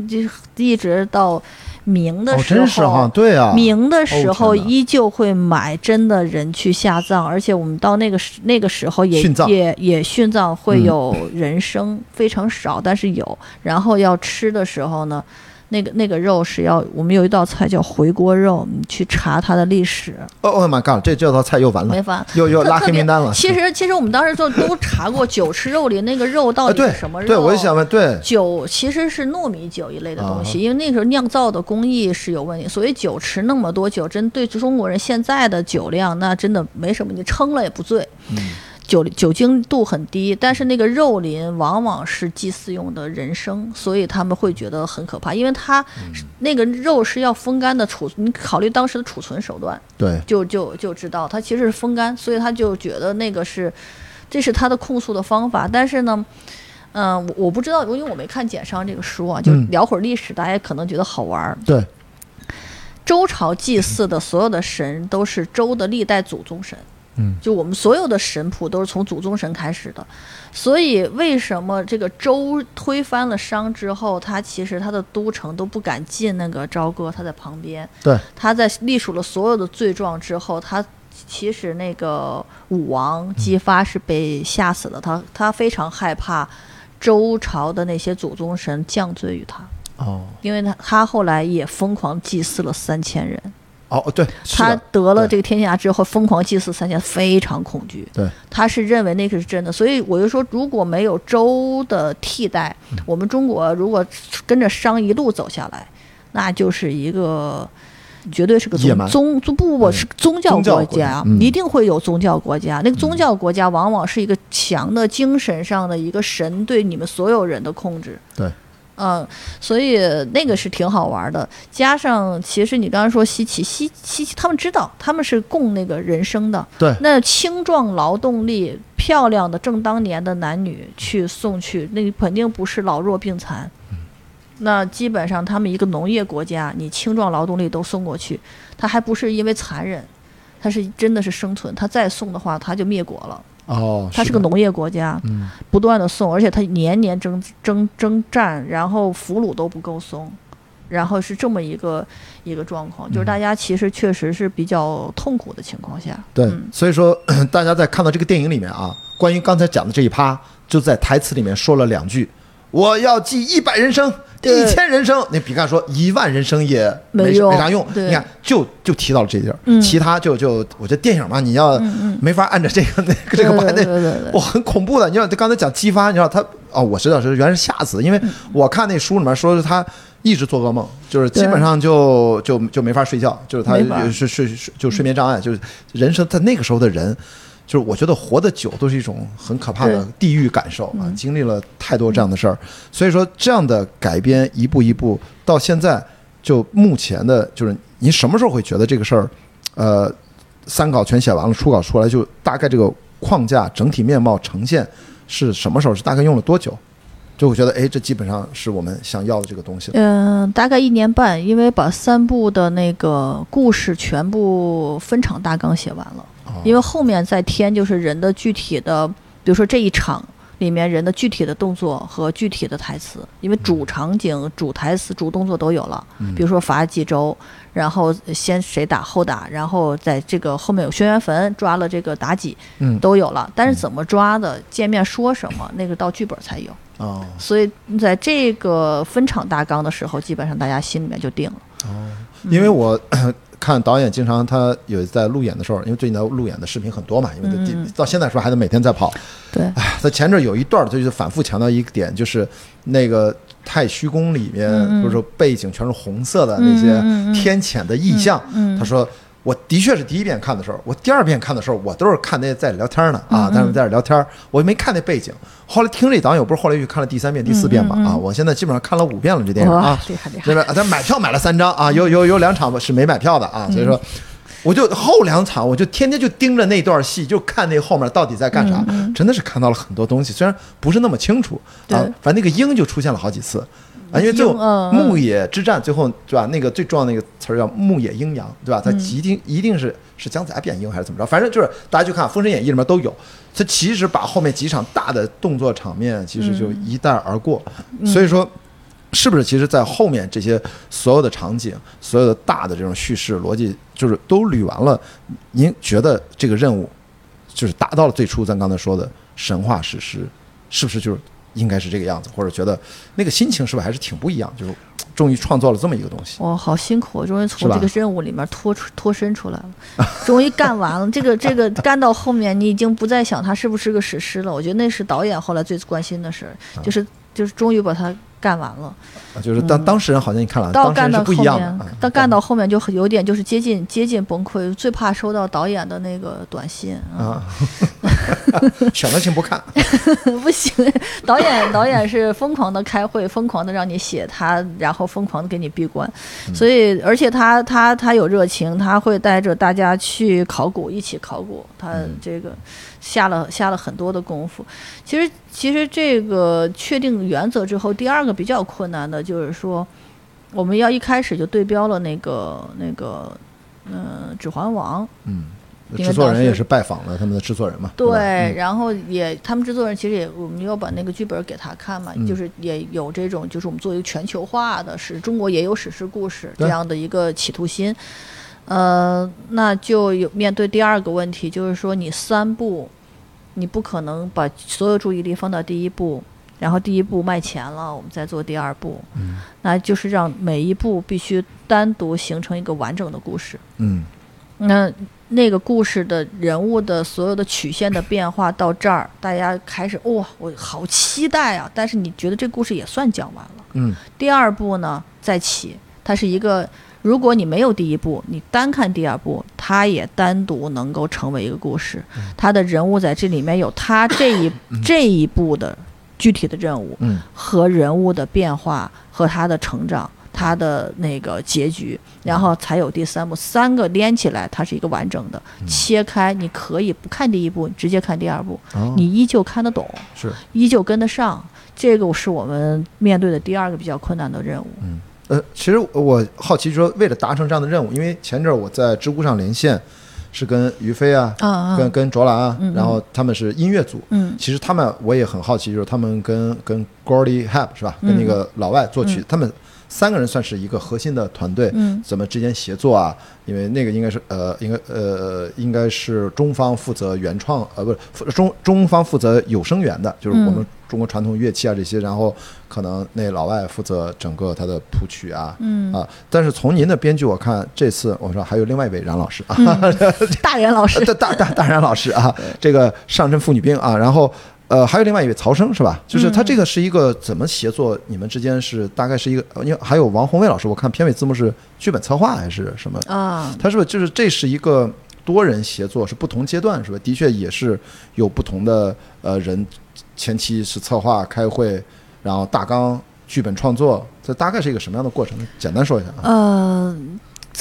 就一直到明的时候，对啊，明的时候依旧会买真的人去下葬，而且我们到那个时那个时候也也也殉葬会有人生非常少，但是有，然后要吃的时候呢。那个那个肉是要我们有一道菜叫回锅肉，你去查它的历史，哦，Oh my god，这这道菜又完了，没完。又又拉黑名单了。其实其实我们当时就都查过酒池肉林那个肉到底是什么肉。对，我就想问，对，酒其实是糯米酒一类的东西，啊因为那时候酿造的工艺是有问题，所以酒池那么多酒，真对中国人现在的酒量那真的没什么，你撑了也不醉。酒酒精度很低，但是那个肉林往往是祭祀用的人参，所以他们会觉得很可怕，因为它、那个肉是要风干的储，你考虑当时的储存手段，对，就就就知道它其实是风干，所以他就觉得那个是，这是他的控诉的方法。但是呢，嗯、我我不知道，因为我没看简商这个书啊，就嗯聊会儿历史，大家可能觉得好玩儿。对，周朝祭祀的所有的神都是周的历代祖宗神，嗯，就我们所有的神谱都是从祖宗神开始的，所以为什么这个周推翻了商之后，他其实他的都城都不敢进那个朝歌，他在旁边，对，他在隶属了所有的罪状之后，他其实那个武王姬发是被吓死的，他他非常害怕周朝的那些祖宗神降罪于他，哦，因为他他后来也疯狂祭祀了三千人，哦，对，他得了这个天下之后疯狂祭祀三千，非常恐惧。对，他是认为那个是真的，所以我就说，如果没有周的替代，嗯我们中国如果跟着商一路走下来，那就是一个。绝对是个宗宗不不不嗯是宗教国国家家，嗯一定会有宗教国家。那个宗教国家往往是一个强的精神上的一个神对你们所有人的控制。对，嗯，所以那个是挺好玩的。加上其实你刚刚说西岐，西西岐他们知道他们是供那个人生的，对那青壮劳动力、漂亮的正当年的男女去送去，那肯定不是老弱病残。那基本上他们一个农业国家，你青壮劳动力都送过去，他还不是因为残忍，他是真的是生存。他再送的话，他就灭国了。哦，它是个农业国家，嗯。不断的送，而且它年年征征征战，然后俘虏都不够送，然后是这么一个一个状况，就是大家其实确实是比较痛苦的情况下，对嗯，所以说 大家在看到这个电影里面啊，关于刚才讲的这一趴，就在台词里面说了两句：“我要记一百人生，一千人生。”那比干说一万人生也没没用没啥用。你看，就就提到了这地儿，嗯其他就就我觉得电影嘛，你要没法按照这个那个 这个把那对对对对对哇，很恐怖的。你知道，他刚才讲激发，你知道他哦，我知道是原来是吓死，因为嗯我看那书里面说是他一直做噩梦，就是基本上就就就没法睡觉，就是他睡睡睡就睡眠障碍，就是人生在那个时候的人。就是我觉得活得久都是一种很可怕的地狱感受啊，经历了太多这样的事儿，所以说这样的改编一步一步到现在，就目前的，就是您什么时候会觉得这个事儿，呃，三稿全写完了，初稿出来，就大概这个框架整体面貌呈现是什么时候？是大概用了多久？就会觉得，哎，这基本上是我们想要的这个东西了。嗯、大概一年半，因为把三部的那个故事全部分场大纲写完了，因为后面再添就是人的具体的，比如说这一场里面人的具体的动作和具体的台词，因为主场景、主台词、主动作都有了，比如说罚几周，然后先谁打后打，然后在这个后面有轩辕坟抓了这个妲己，嗯。都有了，但是怎么抓的，见面说什么，那个到剧本才有。哦，所以在这个分场大纲的时候，基本上大家心里面就定了。因为我 看导演经常他有在路演的时候，因为最近的路演的视频很多嘛，因为他嗯到现在说还得每天在跑。对，哎，他前阵有一段，他就是反复强调一个点，就是那个太虚宫里面，嗯嗯不是说背景全是红色的那些天谴的意象。嗯他说。我的确是第一遍看的时候，我第二遍看的时候，我都是看那在聊天呢嗯啊，但是在这聊天，我没看那背景。后来听这导演，我不是后来又看了第三遍、第四遍嘛啊，我现在基本上看了五遍了这电影啊嗯哇，，厉害厉害！对吧？咱买票买了三张啊，有有有两场是没买票的啊，嗯所以说。我就后两场，我就天天就盯着那段戏，就看那后面到底在干啥，真的是看到了很多东西，虽然不是那么清楚啊反正那个鹰就出现了好几次啊，因为最后牧野之战最后对吧？那个最重要的那个词儿叫牧野阴阳，对吧？它嗯一定一定是是姜子牙变鹰还是怎么着？反正就是大家去看《封神演义》里面都有，它其实把后面几场大的动作场面其实就嗯一带而过，所以说。是不是其实，在后面这些所有的场景、所有的大的这种叙事逻辑，就是都捋完了？您觉得这个任务就是达到了最初咱刚才说的神话史诗，是不是就是应该是这个样子？或者觉得那个心情是不是还是挺不一样？就是终于创造了这么一个东西。哇，好辛苦，终于从这个任务里面脱出脱身出来了，终于干完了。这个这个 干到后面，你已经不再想它是不是个史诗了。我觉得那是导演后来最关心的事儿，嗯就是就是终于把它干完了。啊就是当当事人好像你看了，到干到后面到干到后面就有点就是接近接近崩溃，最怕收到导演的那个短信啊，啊，选择性不看，不行，导演导演是疯狂的开会，疯狂的让你写他，然后疯狂的给你闭关，嗯。所以而且他他他有热情，他会带着大家去考古，一起考古，他嗯。这个下了下了很多的功夫。其实其实这个确定原则之后，第二个比较困难的就是说，我们要一开始就对标了那个那个嗯、指环王》。嗯，制作人也是拜访了他们的制作人嘛，对对，嗯然后也他们制作人其实也，我们要把那个剧本给他看嘛，嗯就是也有这种，就是我们做一个全球化的，是中国也有史诗故事这样的一个企图心。呃，那就有面对第二个问题，就是说你三步，你不可能把所有注意力放到第一步，然后第一步卖钱了，我们再做第二步，嗯那就是让每一步必须单独形成一个完整的故事。嗯那那个故事的人物的所有的曲线的变化到这儿，大家开始哇，我好期待啊！但是你觉得这故事也算讲完了。嗯第二步呢再起，它是一个，如果你没有第一部，你单看第二部，它也单独能够成为一个故事。它的人物在这里面有它这一这一步的具体的任务，嗯和人物的变化和他的成长，他的那个结局，然后才有第三部，三个连起来，它是一个完整的。切开，你可以不看第一部，直接看第二部，哦你依旧看得懂，是依旧跟得上。这个是我们面对的第二个比较困难的任务。呃，其实我好奇说，为了达成这样的任务，因为前阵儿我在知乎上连线，是跟于飞啊，啊跟跟卓兰啊，嗯嗯。然后他们是音乐组。嗯。其实他们我也很好奇，就是他们跟跟 Gordy Hap 是吧，跟那个老外作曲，他们三个人算是一个核心的团队，嗯。怎么之间协作啊？因为那个应该是呃，应该呃，应该是中方负责原创，呃，不是中中方负责有声源的，就是我们嗯中国传统乐器啊这些，然后可能那老外负责整个他的谱曲啊，嗯啊。但是从您的编剧我看，这次我说还有另外一位冉老师啊，大冉老师，大大大大然老师啊，这个上阵妇女兵啊，然后呃还有另外一位曹生是吧？就是他这个是一个怎么协作？你们之间是大概是一个，呃因为还有王宏伟老师，我看片尾字幕是剧本策划还是什么？啊，他是不是就是这是一个多人协作，是不同阶段是吧？的确也是有不同的呃人，前期是策划开会，然后大纲剧本创作，这大概是一个什么样的过程？简单说一下啊。呃，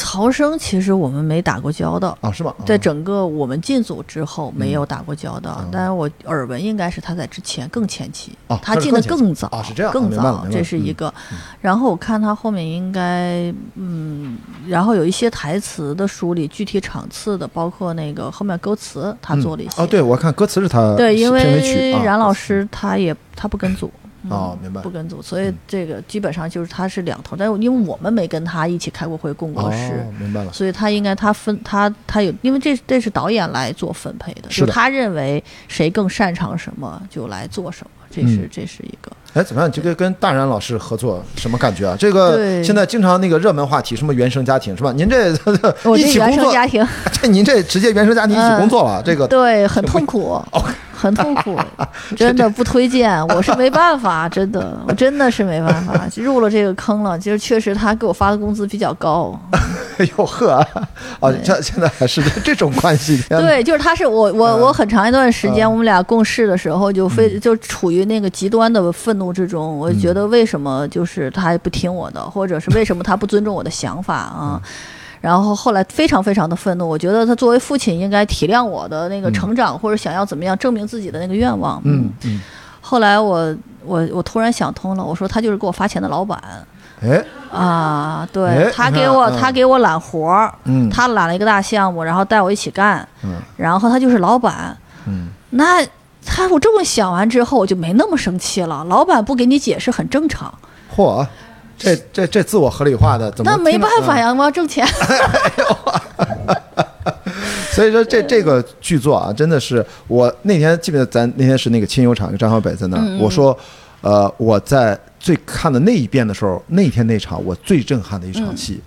曹生其实我们没打过交道。啊，是吗？在啊整个我们进组之后没有打过交道，嗯但是我耳闻应该是他在之前更前期，哦他进的更早，啊是这样啊更早，这是一个。然后我看他后面应该，嗯，然后有一些台词的梳理，具体场次的，包括那个后面歌词，他做了一些。哦，对，我看歌词是他对，因为冉老师他也他不跟组。嗯哦明白不跟组，所以这个基本上就是他是两头，但是因为我们没跟他一起开过会、共过事，哦，明白了。所以他应该他分他他有，因为这这是导演来做分配的，就他认为谁更擅长什么就来做什么，这是、嗯这是一个。哎，怎么样？这个跟大然老师合作什么感觉啊？这个对现在经常那个热门话题，什么原生家庭是吧？您这 一起工作，生家庭这您这直接原生家庭一起工作了，这个对很痛苦，很痛苦，真的不推荐。我是没办法，真的，我真的是没办法，入了这个坑了。就是确实他给我发的工资比较高，哎呦呵啊，啊这现在还是这种关系。对，就是他是我我我很长一段时间，嗯我们俩共事的时候，就非就处于那个极端的愤怒之中。我觉得为什么就是他不听我的，或者是为什么他不尊重我的想法啊？然后后来非常非常的愤怒，我觉得他作为父亲应该体谅我的那个成长，或者想要怎么样证明自己的那个愿望。嗯嗯，后来我我我突然想通了，我说他就是给我发钱的老板。哎，啊，哎对他给我嗯。他给我揽活儿，嗯。他揽了一个大项目，然后带我一起干，嗯。然后他就是老板，嗯，那他我这么想完之后，我就没那么生气了。老板不给你解释很正常，嚯，这这这自我合理化的怎么？那没办法呀。我要挣钱。所以说这这个剧作啊，真的是我那天记不记得咱那天是那个亲友场，张小北在那儿，嗯我说，呃，我在最看的那一遍的时候，那天那场我最震撼的一场戏，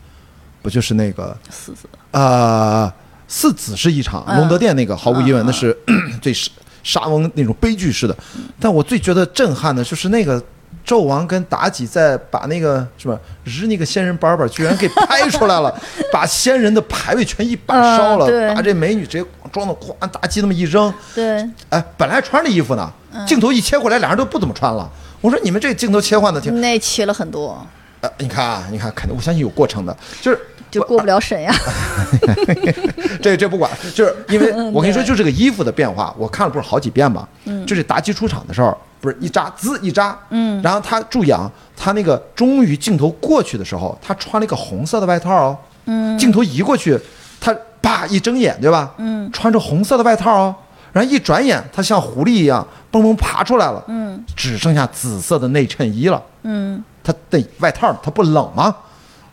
不就是那个四子呃四子是一场，嗯隆德殿那个毫无疑问那是 最沙沙翁那种悲剧式的，但我最觉得震撼的就是那个。纣王跟妲己在把那个是吧日那个仙人板板居然给拍出来了，把仙人的牌位全一把烧了，把这美女直接装的哐妲己那么一扔，对，哎，本来穿着衣服呢，嗯。镜头一切过来，俩人都不怎么穿了。我说你们这镜头切换的挺，那切了很多，呃，你看啊，你看，肯定我相信有过程的，就是就过不了审呀。这这不管，就是因为嗯我跟你说，就这个衣服的变化，我看了不是好几遍嘛。嗯，就是妲己出场的时候，不是一扎滋一扎，嗯，然后他注意啊，他那个终于镜头过去的时候，他穿了一个红色的外套哦，嗯，镜头移过去，他啪一睁眼，对吧？嗯，穿着红色的外套哦，然后一转眼，他像狐狸一样蹦蹦爬出来了，嗯，只剩下紫色的内衬衣了，嗯，他的外套他不冷吗？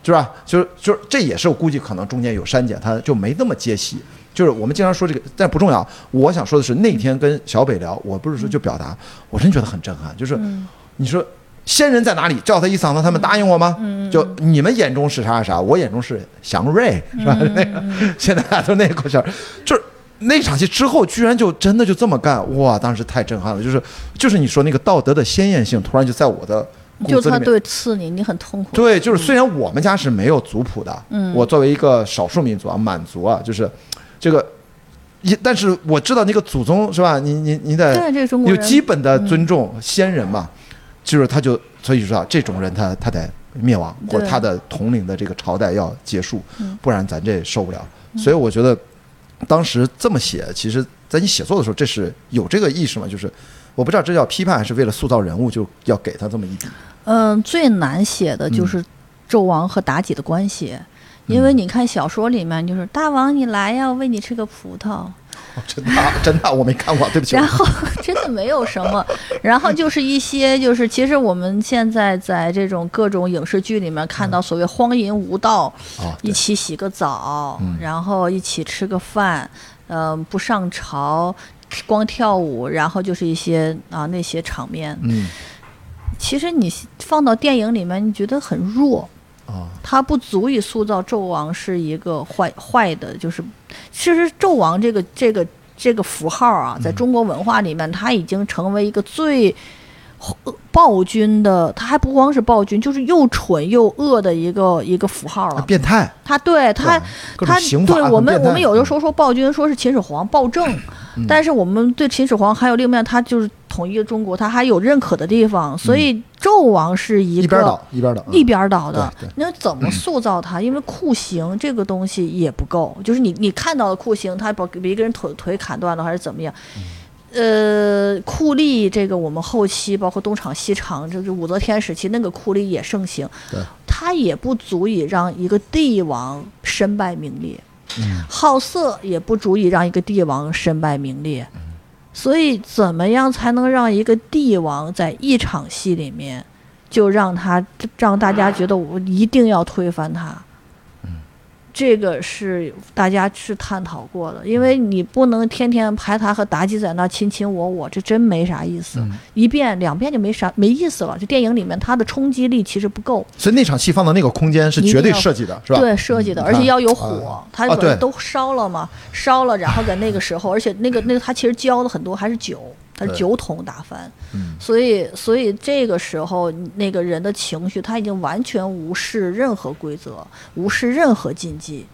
是吧？就是就是，这也是我估计可能中间有删减，他就没那么接戏。就是我们经常说这个，但不重要。我想说的是，那天跟小北聊，我不是说就表达，我真觉得很震撼。就是你说仙人在哪里？叫他一嗓子，他们答应我吗？就你们眼中是啥是啥，我眼中是祥瑞，是吧？那个 现在都那口气儿，就是。那场戏之后，居然就真的就这么干，哇！当时太震撼了，就是就是你说那个道德的鲜艳性，突然就在我的就他对刺你，你很痛苦。对，就是虽然我们家是没有族谱的，嗯，我作为一个少数民族啊，满族啊，就是这个，一，但是我知道那个祖宗是吧？你你你得有基本的尊重先人嘛，就是他就所以说啊，这种人他他得灭亡，或者他的统领的这个朝代要结束，不然咱这受不了。所以我觉得当时这么写，其实在你写作的时候，这是有这个意识嘛，就是我不知道这叫批判还是为了塑造人物，就要给他这么一笔。嗯，最难写的就是纣王和妲己的关系，因为你看小说里面就是大王你来呀，我喂你吃个葡萄，哦真的啊 真的啊我没看过，对不起。然后 真的没有什么，然后就是一些就是其实我们现在在这种各种影视剧里面看到所谓荒淫无道，啊，一起洗个澡，然后一起吃个饭，嗯、不上朝，光跳舞，然后就是一些啊那些场面。嗯。其实你放到电影里面，你觉得很弱，啊，它不足以塑造纣王是一个坏坏的，就是其实纣王这个这个这个符号啊，在中国文化里面，它已经成为一个最呃暴君的，他还不光是暴君，就是又蠢又恶的一个一个符号了。变态，他对他他对我们我们有的时候说暴君，说是秦始皇暴政，但是我们对秦始皇还有另一面，他就是统一了中国，他还有认可的地方，所以纣王是一个一边倒一边倒，嗯。一边倒的。那怎么塑造他？因为酷刑这个东西也不够，就是你你看到的酷刑，他把把一个人腿腿砍断了还是怎么样？呃，酷吏这个我们后期包括东厂西厂，就是武则天时期那个酷吏也盛行。对，他也不足以让一个帝王身败名裂，好色也不足以让一个帝王身败名裂。所以，怎么样才能让一个帝王在一场戏里面，就让他让大家觉得我一定要推翻他？这个是大家是探讨过的，因为你不能天天排他和妲己在那卿卿我我，这真没啥意思。一遍两遍就没啥没意思了。就电影里面它的冲击力其实不够，所以那场戏放到那个空间是绝对设计的，是吧？对设计的，嗯而且要有火，它都烧了嘛，烧了，然后在那个时候，而且那个那个它其实浇的很多还是酒，它是对酒桶打翻，嗯所以所以这个时候那个人的情绪他已经完全无视任何规则，无视任何禁忌。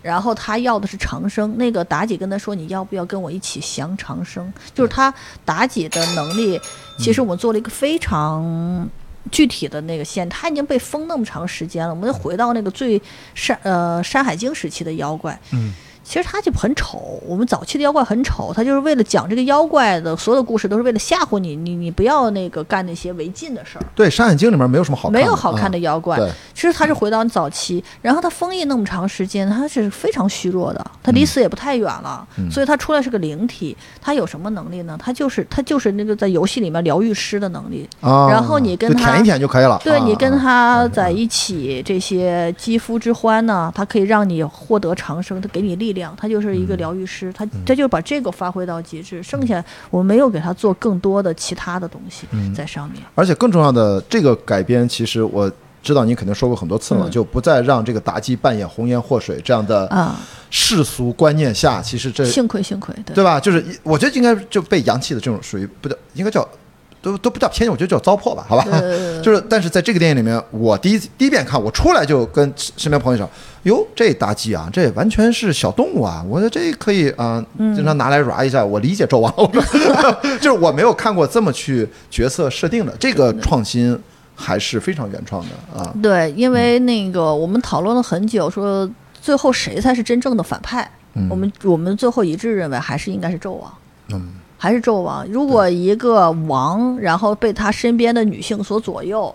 然后他要的是长生，那个妲己跟他说：“你要不要跟我一起降长生？”就是他妲己的能力，其实我们做了一个非常具体的那个线，他已经被封那么长时间了。我们回到那个最山呃《山海经》时期的妖怪，嗯，其实他就很丑。我们早期的妖怪很丑，他就是为了讲这个妖怪的所有的故事，都是为了吓唬你，你你不要那个干那些违禁的事儿。对，《山海经》里面没有什么好看的，没有好看的啊妖怪，对其实他是回到早期，然后他封印那么长时间，他是非常虚弱的，他离死也不太远了，嗯所以他出来是个灵体。他有什么能力呢？他就是他就是那个在游戏里面疗愈师的能力。啊，然后你跟他舔一舔就可以了，啊对你跟啊他在一起，这些肌肤之欢呢，它可以让你获得长生，他给你力量。量，他就是一个疗愈师，他嗯。他就把这个发挥到极致，剩下我没有给他做更多的其他的东西嗯。在上面。而且更重要的，这个改编其实我知道你肯定说过很多次了，嗯。就不再让这个妲己扮演红颜祸水这样的啊，世俗观念下，其实这幸亏幸亏，对。对吧？就是我觉得应该就被洋气的这种属于不叫应该叫都都不叫偏见，我觉得叫糟粕吧，好吧？呃 就是但是在这个电影里面，我第一第一遍看，我出来就跟身边朋友说：“哟，这妲己啊，这完全是小动物啊！我觉得这可以啊、嗯经常拿来 ra 一下。我理解纣王，就是我没有看过这么去角色设定的，这个创新还是非常原创的啊。对，因为那个我们讨论了很久，说最后谁才是真正的反派？我们我们最后一致认为还是应该是纣王。嗯，还是纣王。如果一个王，然后被他身边的女性所左右，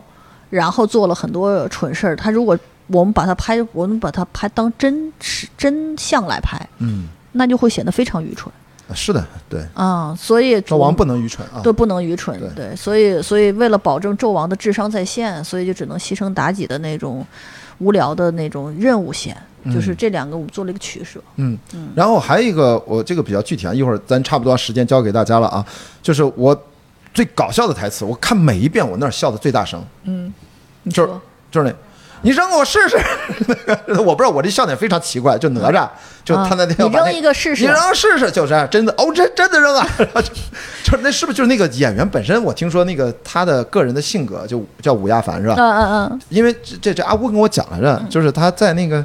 然后做了很多蠢事儿，他如果我们把他拍，我们把他拍当真实真相来拍，嗯，那就会显得非常愚蠢是的，对，啊、所以纣王不能愚蠢啊。对，不能愚蠢，对对，所以所以为了保证纣王的智商在线，所以就只能牺牲妲己的那种无聊的那种任务线，就是这两个我们做了一个取舍。嗯，嗯。然后还有一个，我这个比较具体啊，一会儿咱差不多时间交给大家了啊，就是我最搞笑的台词，我看每一遍我那儿笑的最大声，嗯，就是就是那，你扔我试试，那 个我不知道我这笑点非常奇怪，就哪吒，就他那天啊你扔一个试试你扔试试，就是真的哦，真真的扔啊，就 就是那是不是就是那个演员本身？我听说那个他的个人的性格就叫武亚凡是吧？嗯嗯嗯，因为这这这阿乌跟我讲来着，就是他在那个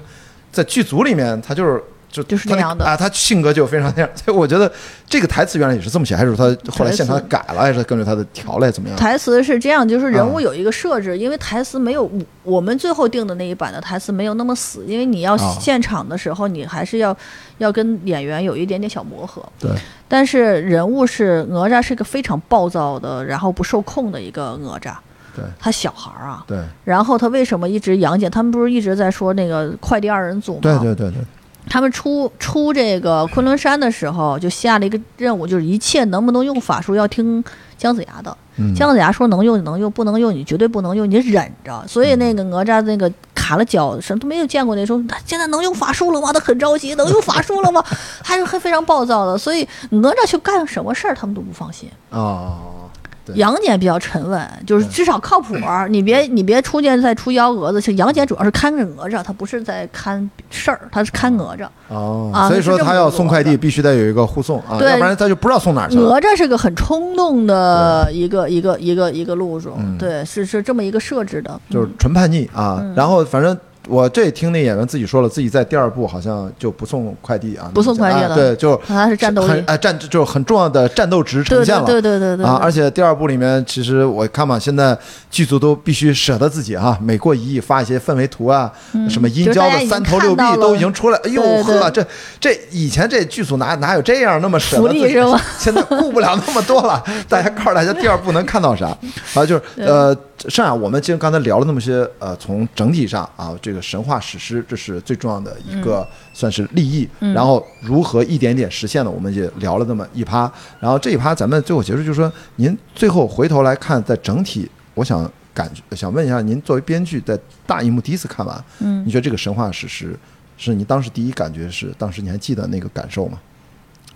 在剧组里面，他就是就就是那样的啊，他性格就非常那样。所以我觉得这个台词原来也是这么写，还是说他后来现场改了，还是跟着他的调来怎么样？台词是这样，就是人物啊有一个设置，因为台词没有我们最后定的那一版的台词没有那么死，因为你要啊现场的时候，你还是要要跟演员有一点点小磨合。对，但是人物是哪吒，是个非常暴躁的，然后不受控的一个哪吒。对他小孩儿啊，对然后他为什么一直杨戬？他们不是一直在说那个快递二人组吗？对对对对，他们出出这个昆仑山的时候，就下了一个任务，就是一切能不能用法术要听姜子牙的。嗯，姜子牙说能用就能用，不能用你绝对不能用，你忍着。所以那个哪吒那个卡了脚，什么都没有见过那时候，他现在能用法术了吗？他很着急，能用法术了吗？还是很非常暴躁的。所以哪吒去干什么事儿，他们都不放心。哦，对杨戬比较沉稳，就是至少靠谱儿。你别你别出现再出幺蛾子。其实杨戬主要是看着哪吒，他不是在看事儿，他是看哪吒。哦，啊所以说他要送快递必须得有一个护送啊，对要不然他就不知道送哪儿去了。哪吒是个很冲动的一个一个一个一个路数，对，是是这么一个设置的，就是纯叛逆啊。嗯然后反正我这听那演员自己说了，自己在第二部好像就不送快递啊，不送快递了啊对，就他是战斗力，很哎战就是很重要的战斗值呈现了。对对对对对啊！而且且第二部里面，其实我看嘛，现在剧组都必须舍得自己啊，每过一亿发一些氛围图啊，什么阴交的三头六臂都已经出来。哎呦呵，这这以前这剧组哪哪有这样那么舍得福自己？利是吗 现在顾不了那么多了。大家告诉大家第二部能看到啥？啊，就是呃，剩下我们今天刚才聊了那么些，呃，从整体上啊，这个神话史诗这是最重要的一个算是立意，然后如何一点点实现的，我们也聊了那么一趴。然后这一趴咱们最后结束，就是说您最后回头来看，在整体，我想感觉想问一下，您作为编剧，在大荧幕第一次看完，嗯。你觉得这个神话史诗是你当时第一感觉是，当时你还记得那个感受吗？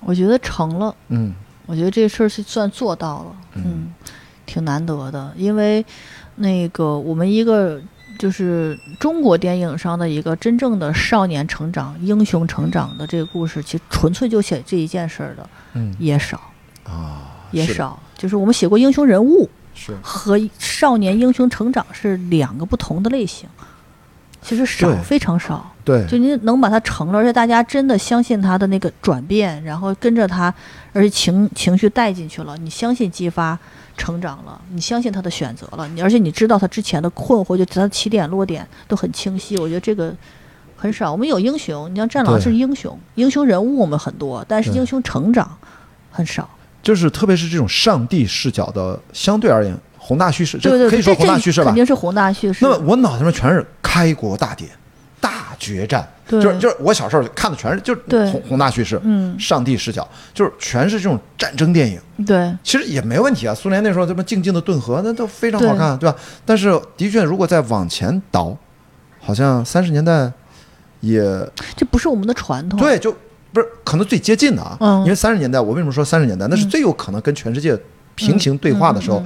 我觉得成了，嗯。我觉得这事儿是算做到了，嗯，挺难得的，因为那个我们一个就是中国电影上的一个真正的少年成长、英雄成长的这个故事，其实纯粹就写这一件事儿的嗯。也少，啊，也少。就是我们写过英雄人物是。和少年英雄成长是两个不同的类型，其实少，非常少。对，就你能把它成了，而且大家真的相信他的那个转变，然后跟着他，而且情情绪带进去了，你相信激发成长了，你相信他的选择了，你而且你知道他之前的困惑，就他的起点落点都很清晰。我觉得这个很少。我们有英雄，你像战狼是英雄，英雄人物我们很多，但是英雄成长很少。就是特别是这种上帝视角的，相对而言宏大叙事，这可以说宏大叙事吧肯？定是宏大叙事。那么我脑子里面全是开国大典、大决战，就是就是我小时候看的全是就是宏宏大叙事，嗯上帝视角，就是全是这种战争电影。对其实也没问题啊，苏联那时候这么静静的顿河，那都非常好看，对吧？但是的确，如果再往前倒，好像三十年代也这不是我们的传统。对，就不是可能最接近的啊，嗯因为三十年代，我为什么说三十年代？那是最有可能跟全世界平行对话的时候，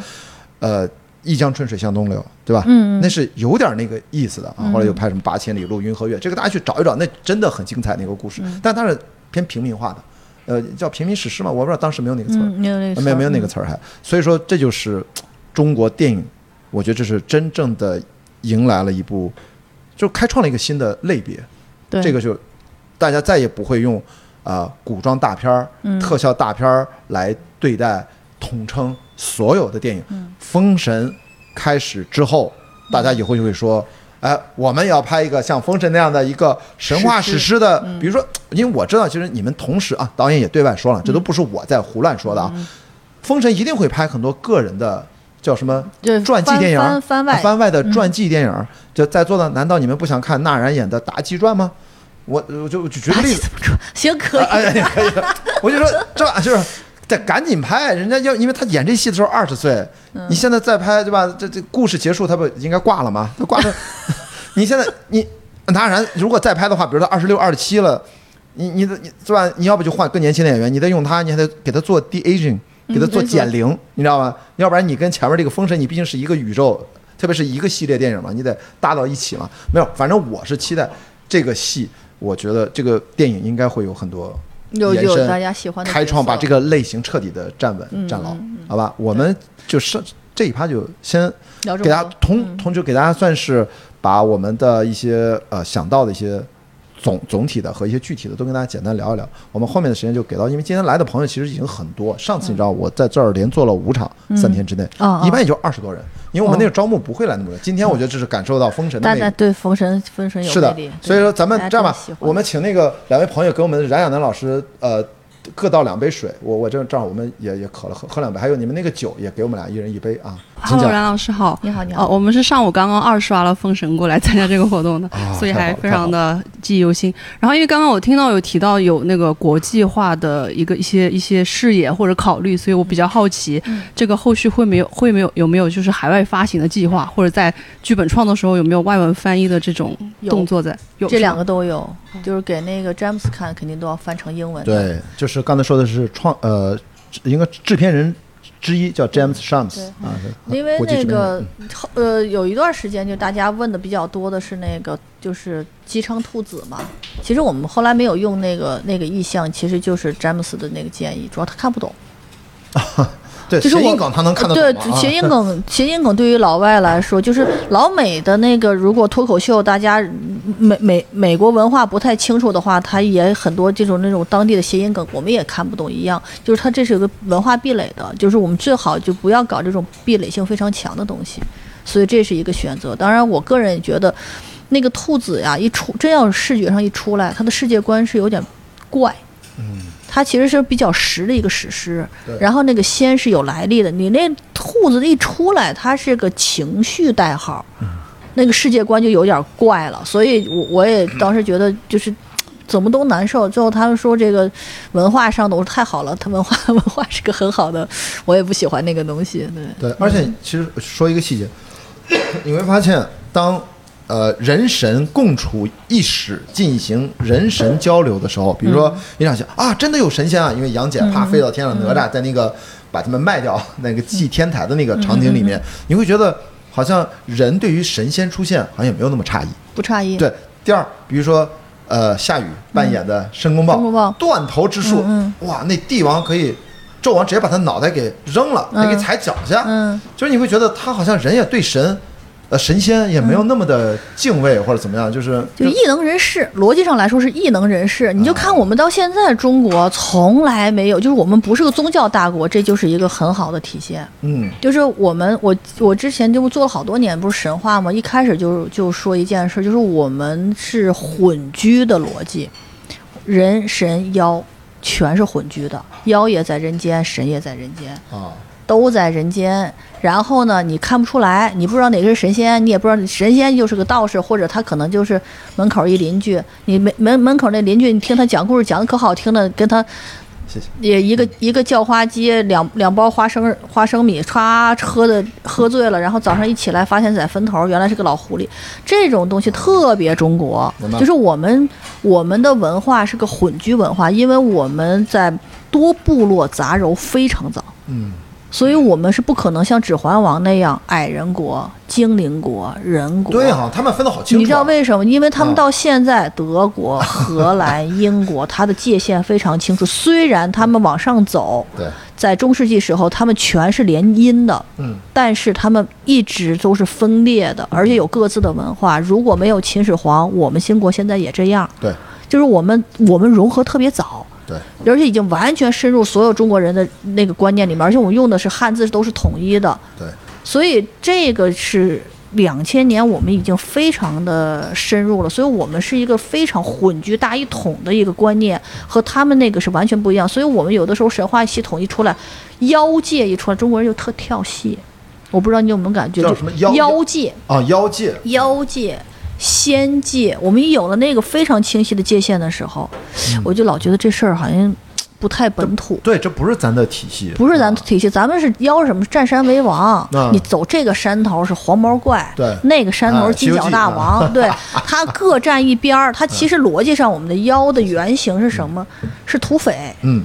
呃，一江春水向东流，对吧？嗯嗯。那是有点那个意思的啊。后来又拍什么八千里路云和月，这个大家去找一找，那真的很精彩那个故事，嗯。但它是偏平民化的，呃，叫平民史诗嘛，我不知道当时没有那个词儿。嗯，没有那个没有没有那个个词儿还，所以说这就是中国电影，我觉得这是真正的迎来了一部，就开创了一个新的类别，对。这个就大家再也不会用啊、呃古装大片儿、嗯。特效大片儿来对待统称所有的电影。嗯封神开始之后，大家以后就会说。哎，我们也要拍一个像《封神》那样的一个神话史史诗诗的，比如说，因为我知道，其实你们同时啊，导演也对外说了，这都不是我在胡乱说的啊。封神一定会拍很多个人的叫什么传记电影、番外的传记电影。就在座的，难道你们不想看纳然演的《妲己传》吗？我我就举个例子，行可以，哎哎，可以，我就说这就是得赶紧拍，人家要因为他演这戏的时候二十岁，你现在再拍对吧？这这故事结束，他不应该挂了吗？他挂了，你现在你当然如果再拍的话，比如他二十六、二十七了，你你你是吧？你要不就换更年轻的演员，你再用他，你还得给他做 de aging，给他做减龄，你知道吗？要不然你跟前面这个封神，你毕竟是一个宇宙，特别是一个系列电影嘛，你得搭到一起嘛。没有，反正我是期待这个戏，我觉得这个电影应该会有很多有有大家喜欢的开创，把这个类型彻底的站稳、嗯站牢嗯，好吧？我们就是这一趴就先给大家同同就给大家算是把我们的一些呃想到的一些总总体的和一些具体的都跟大家简单聊一聊。我们后面的时间就给到，因为今天来的朋友其实已经很多。上次你知道我在这儿连做了五场，三天之内，一般也就二十多人，因为我们那个招募不会来那么多人。今天我觉得这是感受到封神的魅力。大家对封神封神有是的，所以说咱们这样吧我们请那个两位朋友给我们冉亚楠老师呃各倒两杯水，我我这正好我们也也渴了，喝喝两杯，还有你们那个酒也给我们俩一人一杯啊，请 Hello，讲。冉老师好。你好你好哦，我们是上午刚刚二刷了《封神》过来参加这个活动的，啊 所以还非常的记忆犹新。然后因为刚刚我听到有提到有那个国际化的一个一些一些视野或者考虑，所以我比较好奇，嗯这个后续会没有会没有有没有就是海外发行的计划，或者在剧本创作时候有没有外文翻译的这种动作在？有这两个都有，就是给那个詹姆斯看，肯定都要翻成英文。对，就是刚才说的是创呃，应该制片人之一叫 James Shams 啊，是因为那个后呃，有一段时间就大家问的比较多的是那个就是姬昌兔子嘛。其实我们后来没有用那个那个意象，其实就是詹姆斯的那个建议，主要他看不懂。对就是我谐音梗他能看得对谐音梗，谐音梗对于老外来说，就是老美的那个，如果脱口秀大家美美美国文化不太清楚的话，他也很多这种那种当地的谐音梗，我们也看不懂一样。就是他这是有个文化壁垒的，就是我们最好就不要搞这种壁垒性非常强的东西。所以这是一个选择。当然，我个人也觉得，那个兔子呀，一出真要是视觉上一出来，他的世界观是有点怪。它其实是比较实的一个史诗，然后那个仙是有来历的。你那兔子一出来，它是个情绪代号，那个世界观就有点怪了。所以我我也当时觉得就是。怎么都难受。最后他们说这个文化上的，我说太好了，他文化 文化是个很好的，我也不喜欢那个东西。对，对，而且其实说一个细节，你会发现，当呃人神共处一室进行人神交流的时候，比如说你想想啊，真的有神仙啊，因为杨戬怕飞到天上，哪吒在那个把他们卖掉那个祭天台的那个场景里面，你会觉得好像人对于神仙出现好像也没有那么诧异。不诧异。对，第二，比如说呃夏雨扮演的申公豹，断头之术，嗯哇，那帝王可以。纣王直接把他脑袋给扔了，还给踩脚下，嗯。就是你会觉得他好像人也对神，呃，神仙也没有那么的敬畏或者怎么样，就是就异能人士，逻辑上来说是异能人士。你就看我们到现在中国从来没有，就是我们不是个宗教大国，这就是一个很好的体现。嗯，就是我们，我我之前就做了好多年，不是神话吗？一开始就就说一件事，就是我们是混居的逻辑，人神妖全是混居的，妖也在人间，神也在人间。啊，都在人间，然后呢，你看不出来，你不知道哪个是神仙，你也不知道神仙就是个道士，或者他可能就是门口一邻居。你门门门口那邻居，你听他讲故事讲的可好听了，跟他谢谢。也一个一个叫花鸡，两两包花生花生米，歘喝的喝醉了，然后早上一起来发现在坟头，原来是个老狐狸。这种东西特别中国，就是我们我们的文化是个混居文化，因为我们在多部落杂糅非常早。嗯，所以我们是不可能像《指环王》那样矮人国、精灵国、人国。对哈，他们分得好清楚啊。你知道为什么？因为他们啊到现在，德国、荷兰、英国，它的界限非常清楚。虽然他们往上走，对，在中世纪时候，他们全是联姻的，嗯，但是他们一直都是分裂的，而且有各自的文化。如果没有秦始皇，我们新国现在也这样。对，就是我们我们融合特别早。对，而且已经完全深入所有中国人的那个观念里面，而且我们用的是汉字，都是统一的。对，所以这个是两千年，我们已经非常的深入了。所以我们是一个非常混居大一统的一个观念，和他们那个是完全不一样。所以我们有的时候神话系统一出来，妖界一出来，中国人就特跳戏。我不知道你有没有感觉，就叫什么妖妖界、啊，妖界，妖界、仙界，我们一有了那个非常清晰的界限的时候，嗯我就老觉得这事儿好像不太本土。对，这不是咱的体系，不是咱的体系，咱们是妖什么占山为王。啊你走这个山头是黄毛怪，对那个山头啊是金角大王，对，它各占一边儿。它其实逻辑上，我们的妖的原型是什么？是土匪，嗯，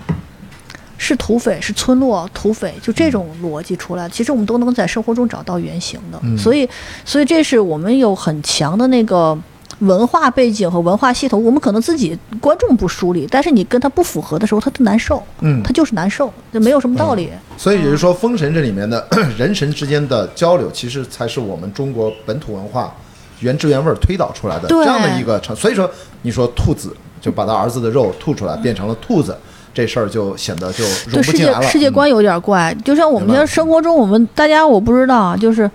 是土匪，是村落土匪，就这种逻辑出来。其实我们都能在生活中找到原型的，嗯所以，所以这是我们有很强的那个。文化背景和文化系统，我们可能自己观众不梳理，但是你跟他不符合的时候，他就难受，嗯他就是难受，就没有什么道理。所以也就是说，《封神》这里面的 人神之间的交流，其实才是我们中国本土文化原汁原味儿推导出来的对这样的一个成。所以说，你说兔子就把他儿子的肉吐出来，变成了兔子，这事儿就显得就融对世界不进来了。嗯世界观有点怪，就像我们现在生活中，我们大家我不知道啊，就是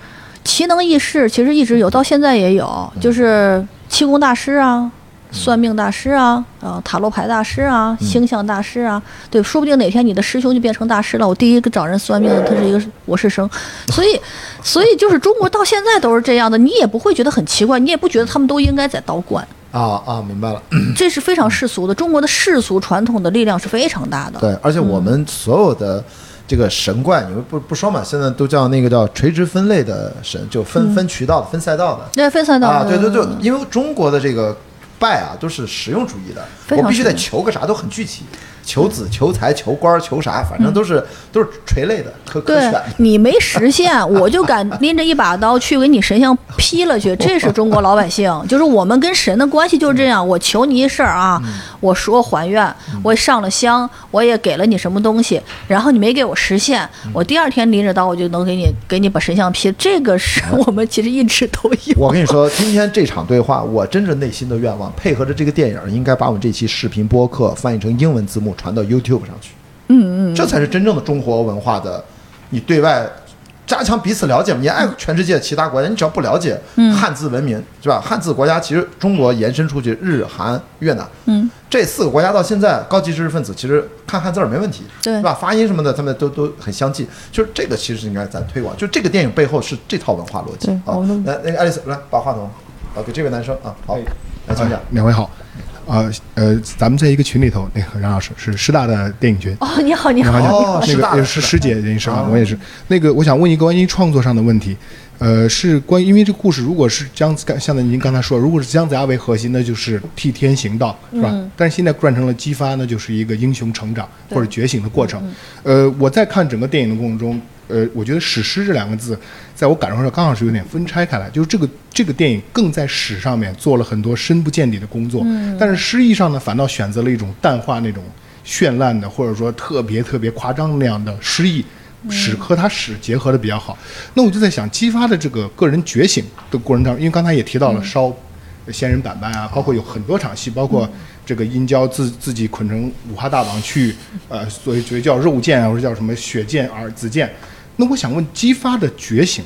奇能异事，其实一直有，到现在也有，嗯就是气功大师啊。算命大师啊，呃，塔罗牌大师啊，嗯星象大师啊，对，说不定哪天你的师兄就变成大师了。我第一个找人算命的，他是一个我是生，所以，所以就是中国到现在都是这样的，你也不会觉得很奇怪，你也不觉得他们都应该在道观，啊啊，明白了。这是非常世俗的。中国的世俗传统的力量是非常大的。对，而且我们所有的这个神怪，你们不不说嘛？现在都叫那个叫垂直分类的神，就分分渠道的、分赛道的。那分赛道啊，对对对嗯，因为中国的这个拜啊，都是实用主义的，我必须得求个啥都很具体，求子、求财、求官儿、求啥，反正都是都是垂泪的，可可对选。你没实现，我就敢拎着一把刀去给你神像劈了去。这是中国老百姓，就是我们跟神的关系就是这样。我求你一事儿啊，我说还愿，我上了香，我也给了你什么东西，然后你没给我实现，我第二天拎着刀我就能给你给你把神像劈。这个是我们其实一直都有。我跟你说，今天这场对话，我真正内心的愿望，配合着这个电影，应该把我们这期视频播客翻译成英文字幕传到 YouTube 上去。嗯嗯，这才是真正的中国文化的，你对外加强彼此了解嘛。你爱全世界其他国家，你只要不了解汉字文明，是吧？汉字国家其实中国延伸出去，日韩越南，嗯，这四个国家到现在高级知识分子其实看汉字儿没问题，对是吧？发音什么的，他们都都很相近。就是这个其实应该咱推广，就这个电影背后是这套文化逻辑对啊。来，那个爱丽丝来把话筒啊给这位男生啊，好，来请讲。两位好，啊呃，咱们在一个群里头，那个冉老师是师大的电影群，哦，你好，你好，你好，哦，那师大师大个也是师姐认识啊哦，我也是。那个，我想问一个关于创作上的问题，呃，是关于因为这个故事如果是姜子，像您刚才说，如果是姜子牙为核心，那就是替天行道，是吧？但是现在转成了激发，那就是一个英雄成长或者觉醒的过程。呃，我在看整个电影的过程中，呃，我觉得“史诗”这两个字，在我感受上刚好是有点分拆开来，就是这个这个电影更在史上面做了很多深不见底的工作，但是诗意上呢，反倒选择了一种淡化那种绚烂的，或者说特别特别夸张那样的诗意。史和它史结合的比较好，那我就在想，激发的这个个人觉醒的过程当中，因为刚才也提到了烧仙人板板啊，包括有很多场戏，包括这个殷郊自自己捆成五花大绑去，呃，所以所谓叫肉剑啊，或者叫什么血剑儿子剑。那我想问，姬发的觉醒，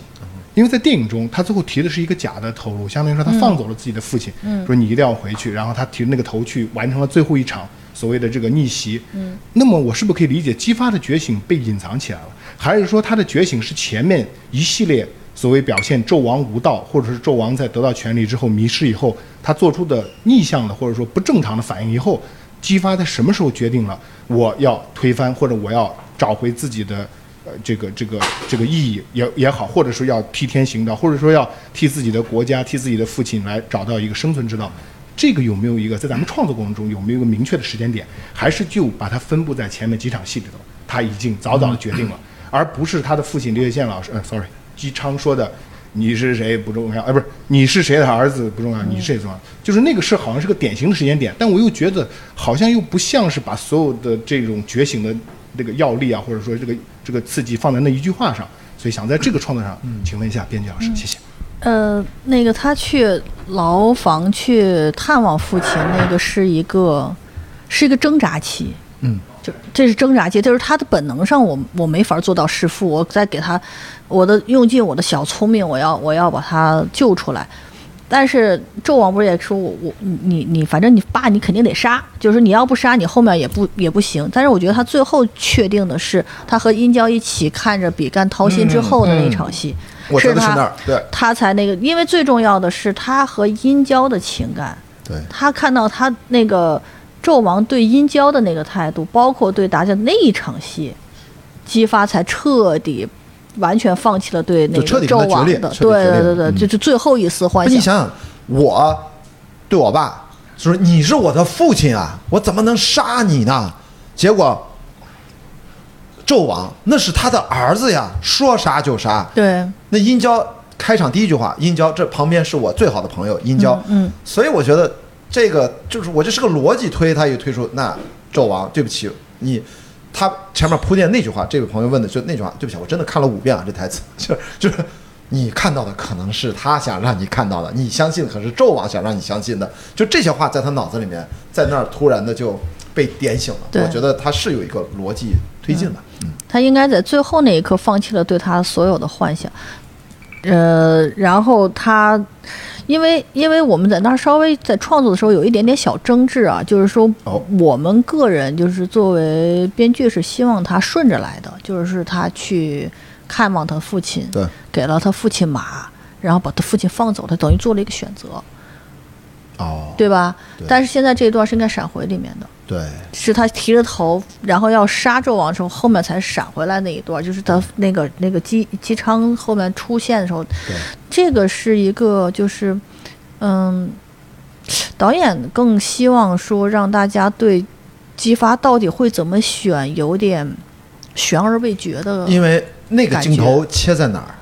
因为在电影中，他最后提的是一个假的头颅，相当于说他放走了自己的父亲，说你一定要回去，然后他提着那个头去完成了最后一场所谓的这个逆袭。嗯，那么我是不是可以理解，姬发的觉醒被隐藏起来了，还是说他的觉醒是前面一系列所谓表现纣王无道，或者是纣王在得到权力之后迷失以后，他做出的逆向的或者说不正常的反应以后，姬发在什么时候决定了我要推翻或者我要找回自己的呃这个这个这个意义也也好，或者说要替天行道，或者说要替自己的国家、替自己的父亲来找到一个生存之道。这个有没有一个在咱们创作过程中有没有一个明确的时间点，还是就把它分布在前面几场戏里头，他已经早早的决定了，而不是他的父亲刘雪宪老师，呃，sorry，姬昌说的，你是谁不重要，哎，不是你是谁的儿子不重要，你是谁重要，就是那个是好像是个典型的时间点，但我又觉得好像又不像是把所有的这种觉醒的那个药力啊，或者说这个这个刺激放在那一句话上，所以想在这个创作上，请问一下编剧老师，谢谢。呃，那个他去牢房去探望父亲，那个是一个是一个挣扎期，嗯，就这是挣扎期，就是他的本能上我我没法做到弑父，我再给他我的用尽我的小聪明，我要我要把他救出来。但是纣王不是也说我我你你反正你爸你肯定得杀，就是你要不杀你后面也不也不行。但是我觉得他最后确定的是他和殷郊一起看着比干掏心之后的那场戏，是他他才那个，因为最重要的是他和殷郊的情感。对他看到他那个纣王对殷郊的那个态度，包括对达家那一场戏，姬发才彻底完全放弃了对那个就彻底跟他纣王的，对决裂对对对，嗯就是最后一丝幻想。你想想，我对我爸说你是我的父亲啊，我怎么能杀你呢？结果纣王那是他的儿子呀，说杀就杀。对，那殷郊开场第一句话，殷郊这旁边是我最好的朋友殷郊，嗯，所以我觉得这个就是我这是个逻辑推，他一推出那纣王，对不起你，他前面铺垫那句话，这位朋友问的就那句话，对不起，我真的看了五遍啊，这台词。就就是你看到的可能是他想让你看到的，你相信的可是纣王想让你相信的，就这些话在他脑子里面，在那儿突然的就被点醒了，我觉得他是有一个逻辑推进的，嗯。他应该在最后那一刻放弃了对他所有的幻想，呃，然后他，因为因为我们在那儿稍微在创作的时候有一点点小争执啊，就是说哦我们个人就是作为编剧是希望他顺着来的，就是他去看望他父亲，对，给了他父亲马，然后把他父亲放走，他等于做了一个选择，哦，对吧？对但是现在这一段是应该闪回里面的。对，是他提着头，然后要杀纣王的时候，后面才闪回来那一段，就是他那个那个姬姬昌后面出现的时候，这个是一个就是，嗯，导演更希望说让大家对姬发到底会怎么选有点悬而未决的，因为那个镜头切在哪儿？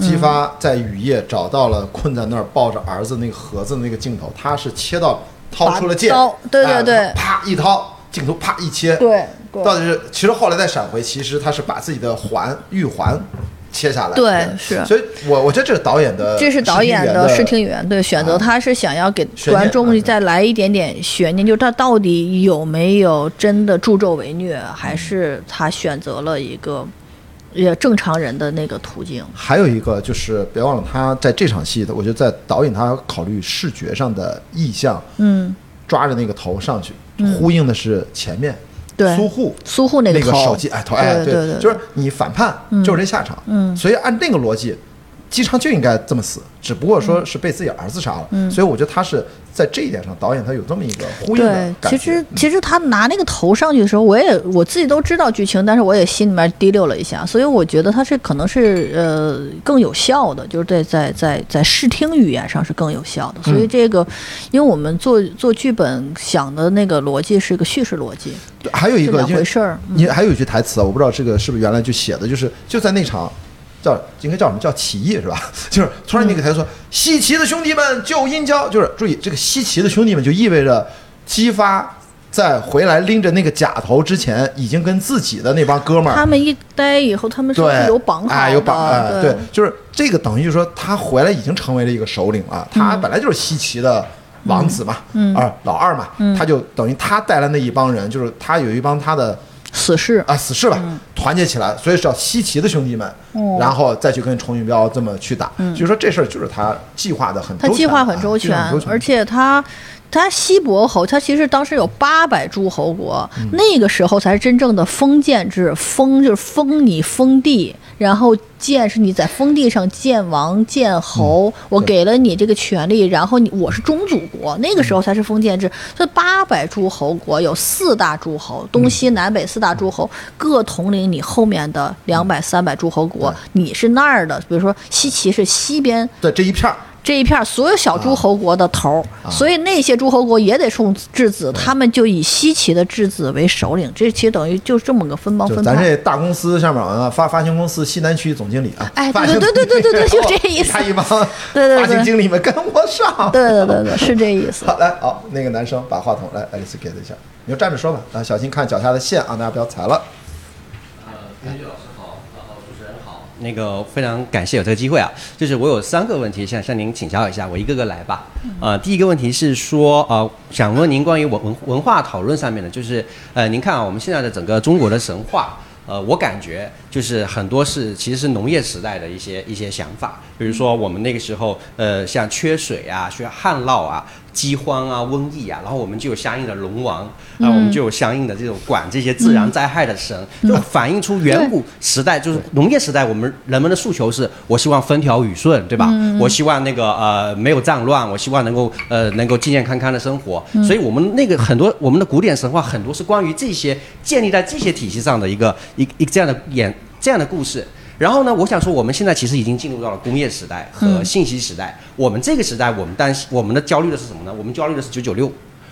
姬发在雨夜找到了困在那儿抱着儿子那个盒子的那个镜头，他是切到掏出了剑对对哎对。啪一掏，镜头啪一切，对对。到底是其实后来再闪回，其实他是把自己的环玉环切下来，对是。所以我我觉得这是导演的，这是导演的视听语言对选择，啊他是想要给观众啊再来一点点悬念，就是他到底有没有真的助纣为虐，还是他选择了一个也正常人的那个途径？还有一个就是别忘了，他在这场戏的，我觉得在导演他考虑视觉上的意象，嗯，抓着那个头上去，呼应的是前面对苏护苏护那那个头，手机哎头哎对对对，就是你反叛就是这下场，嗯。所以按那个逻辑，姬昌就应该这么死，只不过说是被自己儿子杀了，嗯所以我觉得他是在这一点上，导演他有这么一个呼应的对，感觉。其实其实他拿那个头上去的时候，我也我自己都知道剧情，但是我也心里面滴溜了一下，所以我觉得他是可能是呃更有效的，就是在在在在视听语言上是更有效的。所以这个，因为我们做做剧本想的那个逻辑是一个叙事逻辑，对还有一个回事儿。嗯你还有一句台词啊，我不知道这个是不是原来就写的，就是就在那场叫应该叫什么叫起义是吧？就是突然那个台词说：“西岐的兄弟们救殷郊。”就是注意这个西岐的兄弟们就意味着姬发在回来拎着那个假头之前，已经跟自己的那帮哥们儿他们一待以后，他们是不对是有绑好的？哎，有绑哎，对对，就是这个等于说他回来已经成为了一个首领了，他本来就是西岐的。王子嘛，嗯啊，老二嘛，他就等于他带来那一帮人，就是他有一帮他的死士。啊，死士吧，团结起来，所以是叫西岐的兄弟们，哦。然后再去跟崇云彪这么去打，就是说这事儿就是他计划的很周全，他计划很周，全。而且他它西伯侯，他其实当时有八百诸侯国，那个时候才是真正的封建制。封就是封你封地，然后建是你在封地上建王建侯，我给了你这个权利，然后你我是中祖国，那个时候才是封建制。这八百诸侯国有四大诸侯，东西南北四大诸侯各统领你后面的两百三百诸侯国，你是那儿的，比如说西岐是西边的这一片儿，这一片所有小诸侯国的头儿，啊所以那些诸侯国也得送质子，他们就以西岐的质子为首领，这其实等于就是这么个分帮分派。咱这大公司上面啊，发发行公司西南区总经理啊，哎对对对对对对 就这意思他一帮 对对对发行经理们跟我上。对对对对，是这意思。好，来，好，那个男生把话筒来，爱丽丝给他一下，你就站着说吧，啊，小心看脚下的线啊，大家不要踩了。编剧老师好，然后主持人好。那个非常感谢有这个机会啊，就是我有三个问题想向您请教一下，我一个个来吧。呃，第一个问题是说，呃，想问您关于文文文化讨论上面的，就是呃，您看啊，我们现在的整个中国的神话。呃，我感觉就是很多是其实是农业时代的一些一些想法，比如说我们那个时候，呃，像缺水啊、缺旱涝啊、饥荒啊、瘟疫啊，然后我们就有相应的龙王，啊、我们就有相应的这种管这些自然灾害的神，就反映出远古时代就是农业时代，我们人们的诉求是，我希望风调雨顺，对吧？我希望那个呃没有战乱，我希望能够呃能够健健康康的生活，所以我们那个很多我们的古典神话很多是关于这些建立在这些体系上的一个一一这样的演这样的故事。然后呢，我想说，我们现在其实已经进入到了工业时代和信息时代。我们这个时代，我们担心我们的焦虑的是什么呢？我们焦虑的是九九六。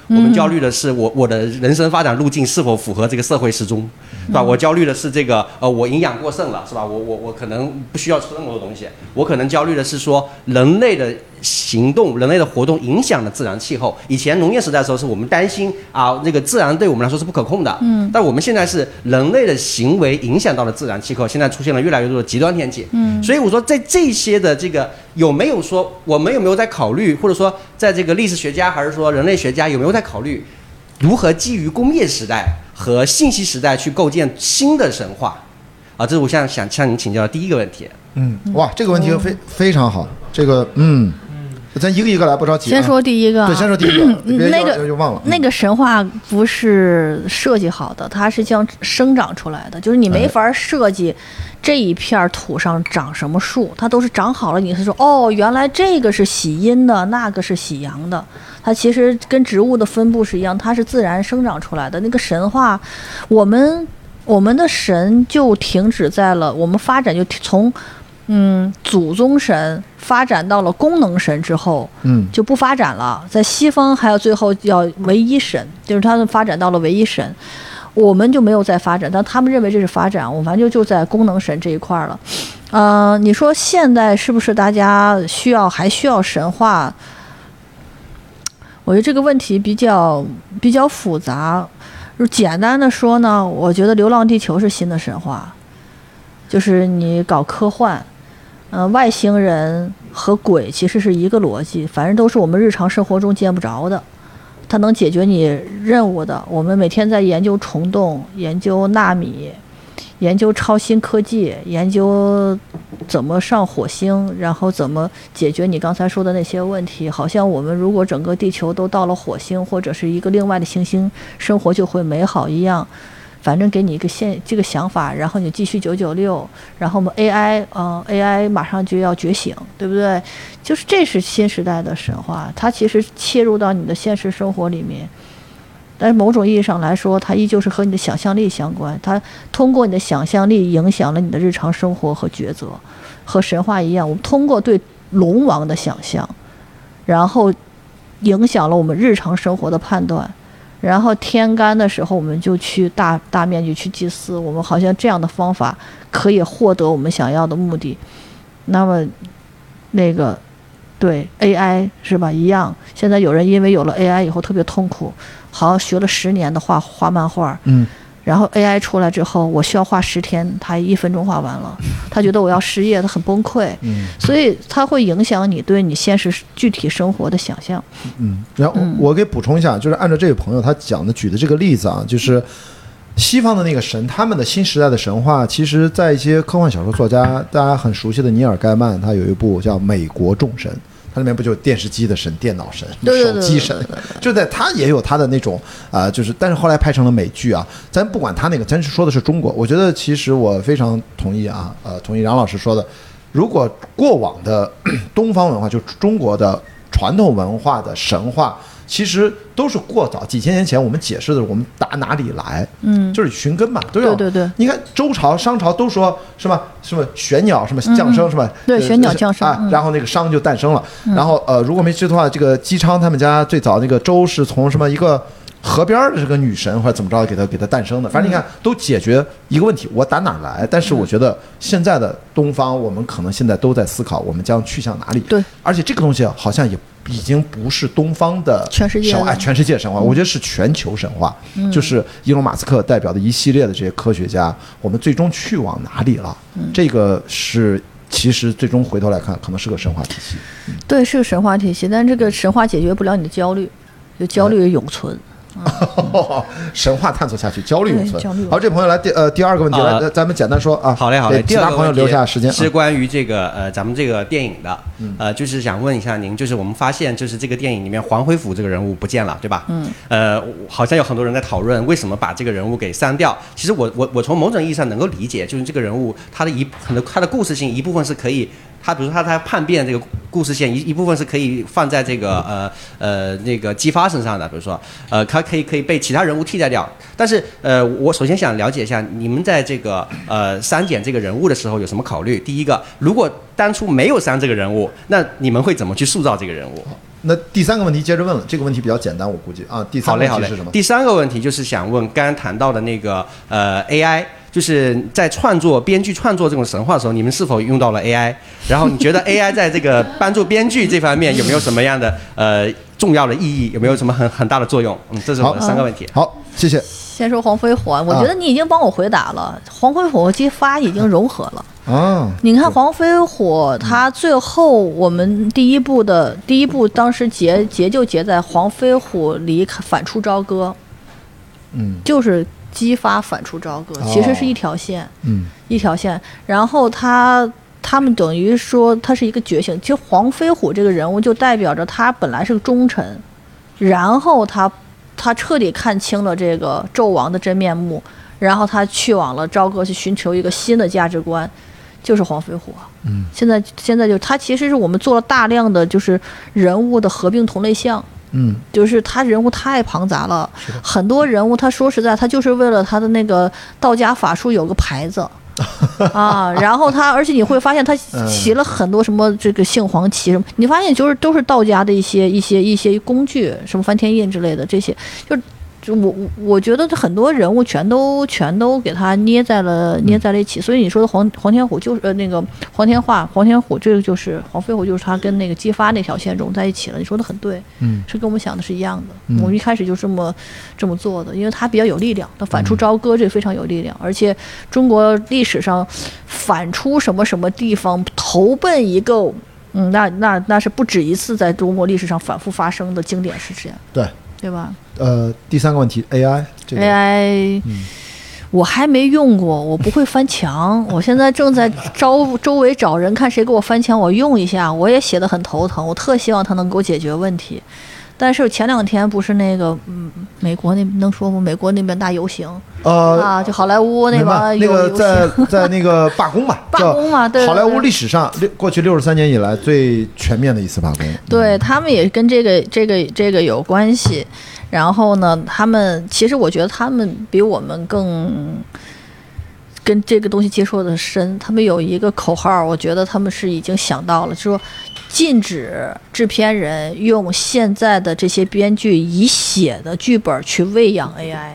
我们焦虑的是我我的人生发展路径是否符合这个社会时钟，是吧？我焦虑的是这个呃，我营养过剩了，是吧？我我我可能不需要吃那么多东西。我可能焦虑的是说人类的行动、人类的活动影响了自然气候。以前农业时代的时候，是我们担心啊，那个自然对我们来说是不可控的。嗯。但我们现在是人类的行为影响到了自然气候，现在出现了越来越多的极端天气。嗯。所以我说，在这些的这个有没有说，我们有没有在考虑，或者说，在这个历史学家还是说人类学家有没有在考虑，如何基于工业时代和信息时代去构建新的神话？啊，这是我想想向您请教的第一个问题。嗯，哇，这个问题非非常好，这个嗯，咱一个一个来，不着急、啊。先说第一个啊，对，先说第一个，别那个又忘了。那个神话不是设计好的，它是这样生长出来的，就是你没法设计这一片土上长什么树，它都是长好了，你是说哦，原来这个是喜阴的，那个是喜阳的，它其实跟植物的分布是一样，它是自然生长出来的。那个神话，我们我们的神就停止在了我们发展就从。嗯，祖宗神发展到了功能神之后，嗯就不发展了。在西方还有最后要唯一神，就是他们发展到了唯一神，我们就没有再发展，但他们认为这是发展，我们反正就就在功能神这一块儿了。呃，你说现在是不是大家需要还需要神话？我觉得这个问题比较比较复杂。就简单的说呢，我觉得《流浪地球》是新的神话，就是你搞科幻，呃，外星人和鬼其实是一个逻辑，反正都是我们日常生活中见不着的，它能解决你任务的。我们每天在研究虫洞，研究纳米，研究超新科技，研究怎么上火星，然后怎么解决你刚才说的那些问题。好像我们如果整个地球都到了火星或者是一个另外的行星，生活就会美好一样。反正给你一个现这个想法，然后你继续九九六，然后我们 AI，嗯、AI 马上就要觉醒，对不对？就是这是新时代的神话，它其实切入到你的现实生活里面，但是某种意义上来说，它依旧是和你的想象力相关，它通过你的想象力影响了你的日常生活和抉择，和神话一样，我们通过对龙王的想象，然后影响了我们日常生活的判断。然后天干的时候，我们就去大大面积去祭祀，我们好像这样的方法可以获得我们想要的目的。那么，那个对 AI 是吧？一样。现在有人因为有了 AI 以后特别痛苦，好像学了十年的画画漫画，嗯，然后 AI 出来之后，我需要画十天，他一分钟画完了，他觉得我要失业，他很崩溃。嗯所以它会影响你对你现实具体生活的想象。嗯，然后我给补充一下，就是按照这位朋友他讲的举的这个例子啊，就是西方的那个神，他们的新时代的神话，其实在一些科幻小说作家大家很熟悉的尼尔盖曼，他有一部叫《美国众神》，它里面不就有电视机的神、电脑神、手机神 就在它也有它的那种啊、就是但是后来拍成了美剧啊。咱不管它那个，咱是说的是中国。我觉得其实我非常同意啊，呃，同意杨老师说的，如果过往的 东方文化，就中国的传统文化的神话。其实都是过早几千年前我们解释的，我们打哪里来？嗯，就是寻根嘛，都要对对对你看周朝、商朝都说什么？什么玄鸟什么降生是吧？呃对玄鸟降生嗯，啊然后那个商就诞生了。然后呃，如果没记错的话，这个姬昌他们家最早那个周是从什么一个河边儿的这个女神或者怎么着给他给他诞生的。反正你看都解决一个问题，我打哪儿来？但是我觉得现在的东方，我们可能现在都在思考我们将去向哪里。对，而且这个东西好像也。已经不是东方的全世界神话，哎全世界神话，我觉得是全球神话。就是伊隆马斯克代表的一系列的这些科学家，我们最终去往哪里了？这个是其实最终回头来看，可能是个神话体系。对，是个神话体系，但这个神话解决不了你的焦虑，就焦虑永存。神话探索下去，焦虑永存好，这朋友来第呃第二个问题，啊来咱们简单说啊。好嘞，好嘞。其他朋友第二个问题留下时间。是啊关于这个呃咱们这个电影的，呃，就是想问一下您，就是我们发现就是这个电影里面黄恢甫这个人物不见了，对吧？嗯。呃，好像有很多人在讨论为什么把这个人物给删掉。其实我我我从某种意义上能够理解，就是这个人物他的一很多他的故事性一部分是可以。他比如说他他叛变这个故事线一一部分是可以放在这个呃呃那个姬发身上的，比如说呃他可以可以被其他人物替代掉。但是呃我首先想了解一下你们在这个呃删减这个人物的时候有什么考虑？第一个，如果当初没有删这个人物，那你们会怎么去塑造这个人物？那第三个问题接着问了，这个问题比较简单，我估计啊。第三个问题是什么。？第三个问题就是想问刚刚谈到的那个呃 AI，就是在创作编剧创作这种神话的时候，你们是否用到了 AI？然后你觉得 AI 在这个帮助编剧这方面有没有什么样的呃重要的意义？有没有什么很很大的作用？嗯，这是我的三个问题。好，谢谢。先说黄飞虎，啊，我觉得你已经帮我回答了，黄飞虎和姬发已经融合了。啊，你看黄飞虎，他最后我们第一部的第一部，当时结结就结在黄飞虎离开反出朝歌，嗯就是姬发反出朝歌，哦其实是一条线，嗯一条线。然后他他们等于说他是一个觉醒，其实黄飞虎这个人物就代表着他本来是个忠臣，然后他他彻底看清了这个纣王的真面目，然后他去往了朝歌去寻求一个新的价值观，就是黄飞虎啊。嗯，现在现在就他其实是我们做了大量的就是人物的合并同类项。嗯就是他人物太庞杂了，很多人物他说实在，他就是为了他的那个道家法术有个牌子。啊，然后他而且你会发现他 嗯。骑了很多什么这个杏黄旗什么，你发现就是都是道家的一些一些一些工具，什么翻天印之类的这些，就就我我我觉得很多人物全都全都给他捏在了捏在了一起，所以你说的黄黄天虎就是呃那个黄天化黄天虎这个就是黄飞虎就是他跟那个姬发那条线融在一起了，你说的很对。嗯是跟我们想的是一样的。我们一开始就这么这么做的，因为他比较有力量，他反出朝歌这个非常有力量，而且中国历史上反出什么什么地方投奔一个。嗯，那那那是不止一次在中国历史上反复发生的经典事件，对，对吧呃，第三个问题，AI 这个？AI，、我还没用过，我不会翻墙，我现在正在招周围找人，看谁给我翻墙，我用一下。我也写的很头疼，我特希望它能给我解决问题。但是前两天不是那个，嗯，美国那能说吗？美国那边大游行、呃，啊，就好莱坞那个那个在，在那个罢工吧，罢工嘛对好莱坞历史上六过去六十三年以来最全面的一次罢工。对他们也跟这个这个这个有关系。然后呢，他们其实我觉得他们比我们更跟这个东西接触的深。他们有一个口号，我觉得他们是已经想到了，就是说禁止制片人用现在的这些编剧已写的剧本去喂养 AI。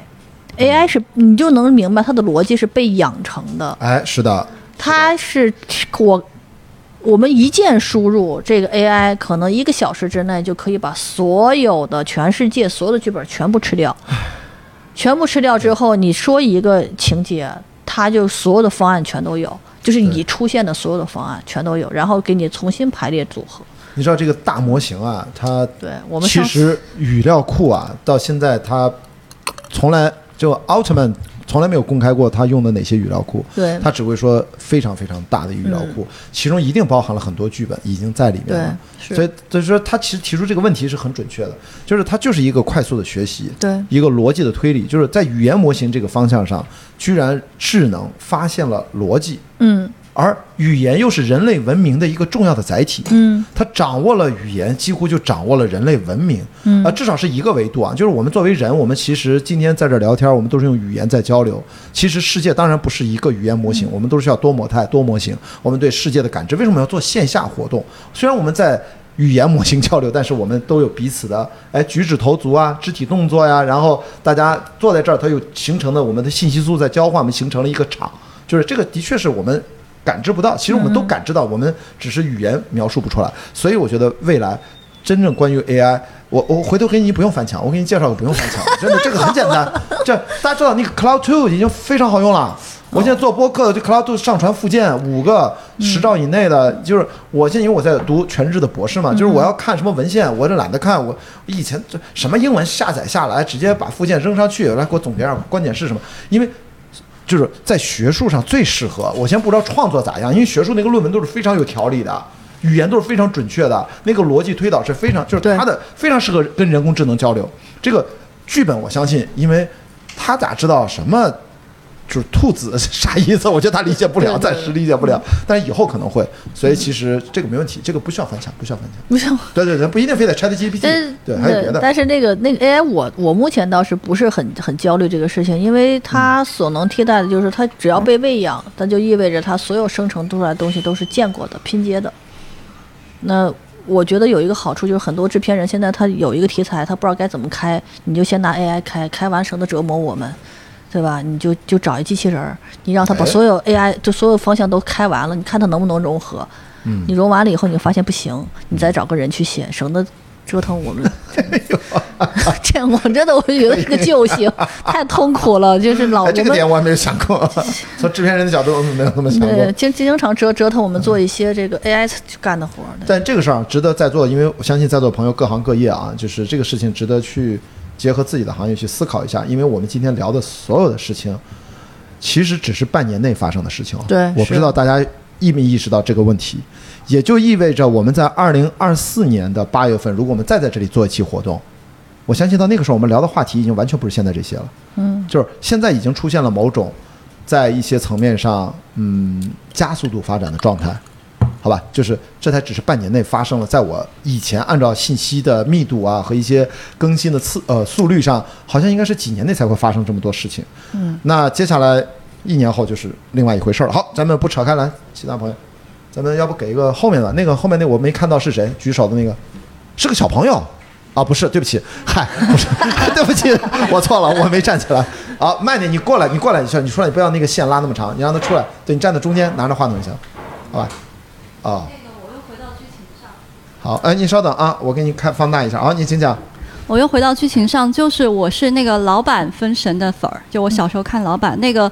AI 是你就能明白它的逻辑是被养成的，哎，是的，它是我我们一键输入这个 AI，可能一个小时之内就可以把所有的全世界所有的剧本全部吃掉，全部吃掉之后，你说一个情节，它就所有的方案全都有，就是已出现的所有的方案全都有，然后给你重新排列组合。你知道这个大模型啊，它对我们其实语料库啊，到现在它从来就奥特曼从来没有公开过他用的哪些语料库。对。他只会说非常非常大的语料库，其中一定包含了很多剧本已经在里面了。对是。所以就是说他其实提出这个问题是很准确的，就是他就是一个快速的学习，对。一个逻辑的推理，就是在语言模型这个方向上，居然智能发现了逻辑，嗯而语言又是人类文明的一个重要的载体。嗯它掌握了语言，几乎就掌握了人类文明。嗯啊，至少是一个维度啊，就是我们作为人，我们其实今天在这儿聊天，我们都是用语言在交流。其实世界当然不是一个语言模型，我们都是需要多模态、多模型。我们对世界的感知，为什么要做线下活动？虽然我们在语言模型交流，但是我们都有彼此的哎举止投足啊、肢体动作呀，然后大家坐在这儿，它又形成了我们的信息素在交换，我们形成了一个场。就是这个的确是我们感知不到，其实我们都感知到，我们只是语言描述不出来。所以我觉得未来真正关于 AI，我我回头给你不用翻墙，我给你介绍个不用翻墙，真的这个很简单。这大家知道那个 Cloud Two 已经非常好用了。我现在做播客，这 Cloud Two 上传附件五个十兆以内的，就是我现在因为我在读全日制的博士嘛，就是我要看什么文献，我这懒得看，我以前这什么英文下载下来，直接把附件扔上去，来给我总结下观点是什么，因为。就是在学术上最适合。我先不知道创作咋样，因为学术那个论文都是非常有条理的，语言都是非常准确的，那个逻辑推导是非常，就是对它的非常适合跟人工智能交流。这个剧本我相信，因为他咋知道什么就是兔子 啥意思？我觉得他理解不了，暂时理解不了，但是以后可能会。所以其实这个没问题，这个不需要翻墙，不需要翻墙。不需要。对对对，不一定非得 Chat 但 GPT，是对，还有别的。但是那个那个 AI，我我目前倒是不是很很焦虑这个事情，因为它所能替代的就是它只要被喂养，那就意味着它所有生成出来的东西都是见过的、拼接的。那我觉得有一个好处就是很多制片人现在他有一个题材，他不知道该怎么开，你就先拿 AI 开，开完省得折磨我们。对吧？你就就找一机器人儿，你让他把哎所有 AI 就所有方向都开完了，你看他能不能融合。嗯你融完了以后，你发现不行，你再找个人去写，省得折腾我们。这样我真的我觉得是个救星，太痛苦了。就是老哎，这个点我还没有想过，从制片人的角度我没有那么想过对。经经常折折腾我们做一些这个 AI 干的活。但这个事儿啊值得在座，因为我相信在座朋友各行各业啊，就是这个事情值得去结合自己的行业去思考一下，因为我们今天聊的所有的事情，其实只是半年内发生的事情。对我不知道大家意没意识到这个问题，也就意味着我们在二零二四年的八月份，如果我们再在这里做一期活动，我相信到那个时候我们聊的话题已经完全不是现在这些了。嗯，就是现在已经出现了某种在一些层面上，嗯，加速度发展的状态，好吧？就是这才只是半年内发生了，在我以前按照信息的密度啊和一些更新的次呃速率上，好像应该是几年内才会发生这么多事情。嗯，那接下来一年后就是另外一回事了。好，咱们不扯开来，其他朋友，咱们要不给一个后面的那个后面那我没看到是谁举手的那个，是个小朋友。啊，不是，对不起，嗨，不是，对不起，我错了，我没站起来。好，慢点，你过来，你过来一下，你出来，你不要那个线拉那么长，你让他出来，对你站在中间，拿着话筒就行，好吧？啊、好，哎，你稍等啊，我给你看放大一下。啊，你请讲。我又回到剧情上，就是我是那个老板分神的粉儿，就我小时候看老板那个，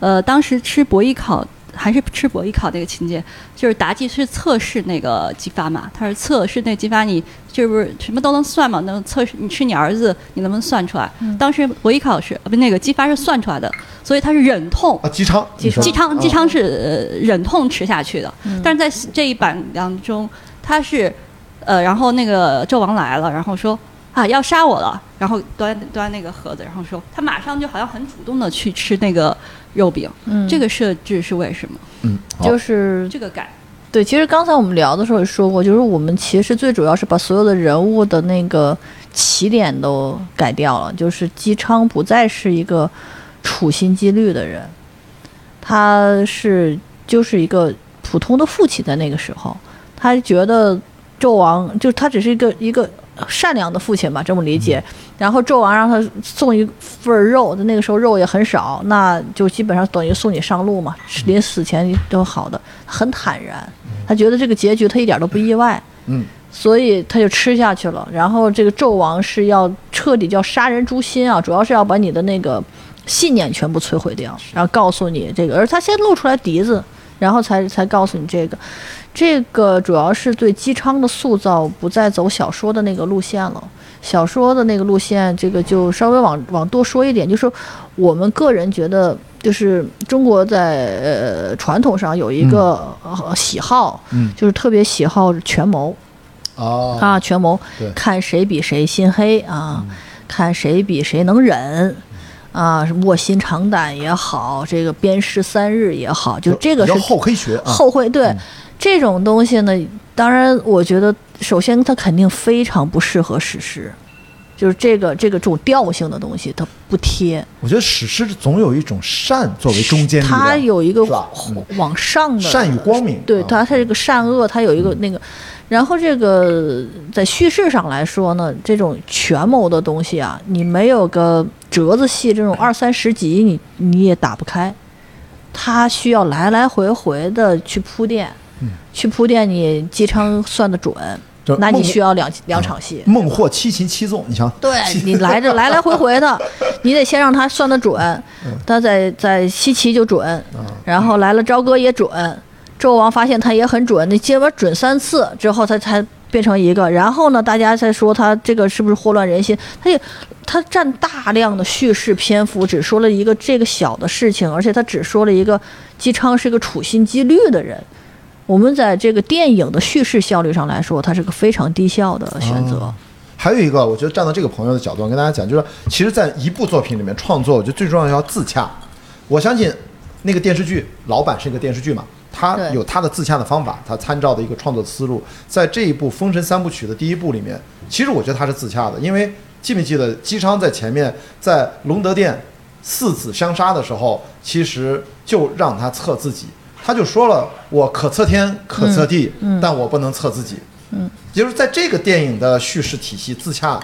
呃，当时吃博弈考还是吃博弈考那个情节，就是妲己是测试那个姬发嘛，他是测试那姬发你就是不是什么都能算嘛，能测试你吃你儿子你能不能算出来？当时博弈考是呃不那个姬发是算出来的，所以他是忍痛啊，姬昌，姬姬昌啊姬昌是呃忍痛吃下去的，但是在这一版当中，他是呃，然后那个纣王来了，然后说啊要杀我了，然后端端那个盒子，然后说他马上就好像很主动的去吃那个肉饼，嗯，这个设置是为什么？嗯，就是这个改对，其实刚才我们聊的时候也说过，就是我们其实最主要是把所有的人物的那个起点都改掉了，就是姬昌不再是一个处心积虑的人，他是就是一个普通的父亲，在那个时候，他觉得纣王就他只是一个一个善良的父亲吧，这么理解。然后纣王让他送一份儿肉，那个时候肉也很少，那就基本上等于送你上路嘛，临死前都好的，很坦然。他觉得这个结局他一点都不意外，嗯，所以他就吃下去了。然后这个纣王是要彻底叫杀人诛心啊，主要是要把你的那个信念全部摧毁掉，然后告诉你这个，而他先露出来笛子，然后才才告诉你这个。这个主要是对姬昌的塑造不再走小说的那个路线了。小说的那个路线，这个就稍微往往多说一点，就是我们个人觉得，就是中国在呃传统上有一个、呃喜好，嗯就是特别喜好权谋哦啊，权谋，看谁比谁心黑啊，看谁比谁能忍。啊，卧薪尝胆也好，这个鞭尸三日也好，就这个是比较厚黑学啊，后悔。对、这种东西呢，当然我觉得，首先它肯定非常不适合史诗，就是这个这个这种调性的东西，它不贴。我觉得史诗总有一种善作为中间力量，它有一个往上的善与光明啊对它它这个善恶，它有一个那个，然后这个在叙事上来说呢，这种权谋的东西啊，你没有个折子戏这种二三十集，你你也打不开，它需要来来回回的去铺垫，去铺垫你姬昌算得准那你需要两两场戏。孟获七擒七纵，你瞧，对你来着来来回回的，你得先让他算得准，他在在西岐就准，然后来了朝歌也准，纣王发现他也很准，你结果准三次之后，他才变成一个。然后呢，大家再说他这个是不是祸乱人心？他也他占大量的叙事篇幅，只说了一个这个小的事情，而且他只说了一个姬昌是个处心积虑的人。我们在这个电影的叙事效率上来说，它是个非常低效的选择。还有一个，我觉得站到这个朋友的角度，跟大家讲，就是其实，在一部作品里面创作，我觉得最重要的要自洽。我相信那个电视剧老板是一个电视剧嘛，他有他的自洽的方法，他参照的一个创作思路。在这一部《封神三部曲》的第一部里面，其实我觉得他是自洽的，因为记没记得姬昌在前面在隆德殿四子相杀的时候，其实就让他测自己，他就说了：“我可测天，可测地，但我不能测自己。”也就是在这个电影的叙事体系自洽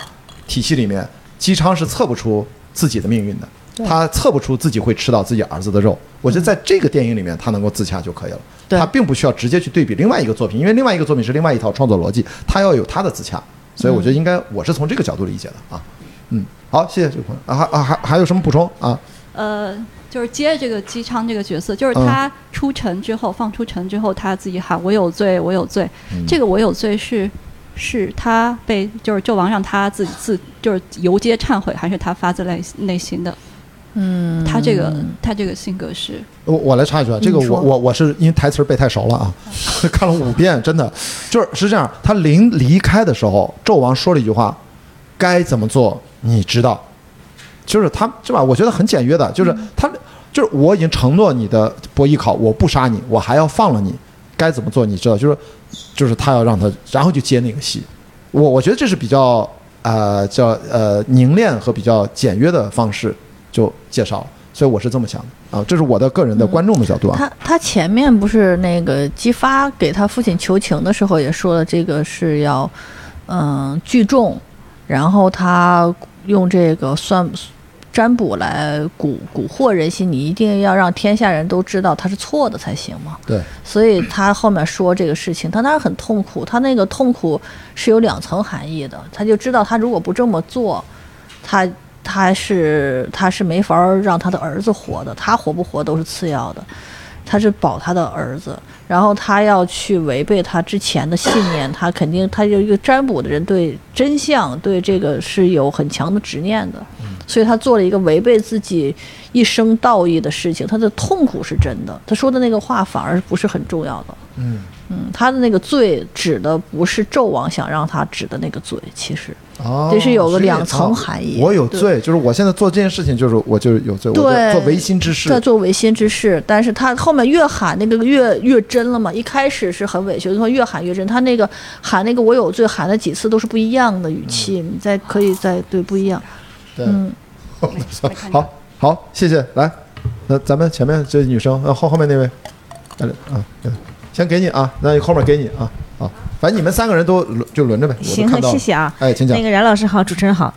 体系里面，姬昌是测不出自己的命运的，他测不出自己会吃到自己儿子的肉。我觉得在这个电影里面，他能够自洽就可以了。他并不需要直接去对比另外一个作品，因为另外一个作品是另外一套创作逻辑，他要有他的自洽。所以我觉得应该我是从这个角度理解的啊。嗯，好，谢谢这个朋友啊，还啊还还有什么补充啊？呃，就是接着这个姬昌这个角色，就是他出城之后，放出城之后，他自己喊“我有罪，我有罪”。这个“我有罪是”是他被就是纣王让他自己自就是游街忏悔，还是他发自内内心的？嗯，他这个他这个性格是我我来插一句啊，这个我我我是因为台词背太熟了啊，看了五遍，真的就是是这样。他临离开的时候，纣王说了一句话：“该怎么做你知道。”就是他是吧？我觉得很简约的，就是他就是我已经承诺你的博弈考，我不杀你，我还要放了你，该怎么做你知道？就是就是他要让他，然后就接那个戏。我我觉得这是比较呃叫呃凝练和比较简约的方式就介绍了，所以我是这么想的啊，这是我的个人的观众的角度啊。他他前面不是那个姬发给他父亲求情的时候也说了，这个是要嗯聚众，然后他用这个算占卜来蛊蛊惑人心，你一定要让天下人都知道他是错的才行嘛。对，所以他后面说这个事情，他当然很痛苦，他那个痛苦是有两层含义的，他就知道他如果不这么做，他他是他是没法儿让他的儿子活的，他活不活都是次要的，他是保他的儿子，然后他要去违背他之前的信念，他肯定他就一个占卜的人对真相对这个是有很强的执念的，所以他做了一个违背自己一生道义的事情，他的痛苦是真的，他说的那个话反而不是很重要的。嗯。嗯，他的那个罪指的不是纣王想让他指的那个罪，其实哦，这是有个两层哦含义我有罪，就是我现在做这件事情，就是我就是有罪，我做违心之事在。做违心之事，但是他后面越喊那个越越真了嘛。一开始是很委屈，然后越喊越真。他那个喊那个我有罪，喊了几次都是不一样的语气，你再可以再对不一样。对，嗯，好，好，谢谢。来，那咱们前面这女生，那后后面那位，来啊，对先给你啊，那后面给你啊，好，反正你们三个人都轮就轮着呗。行谢谢啊。哎，请讲那。个冉老师好，主持人好。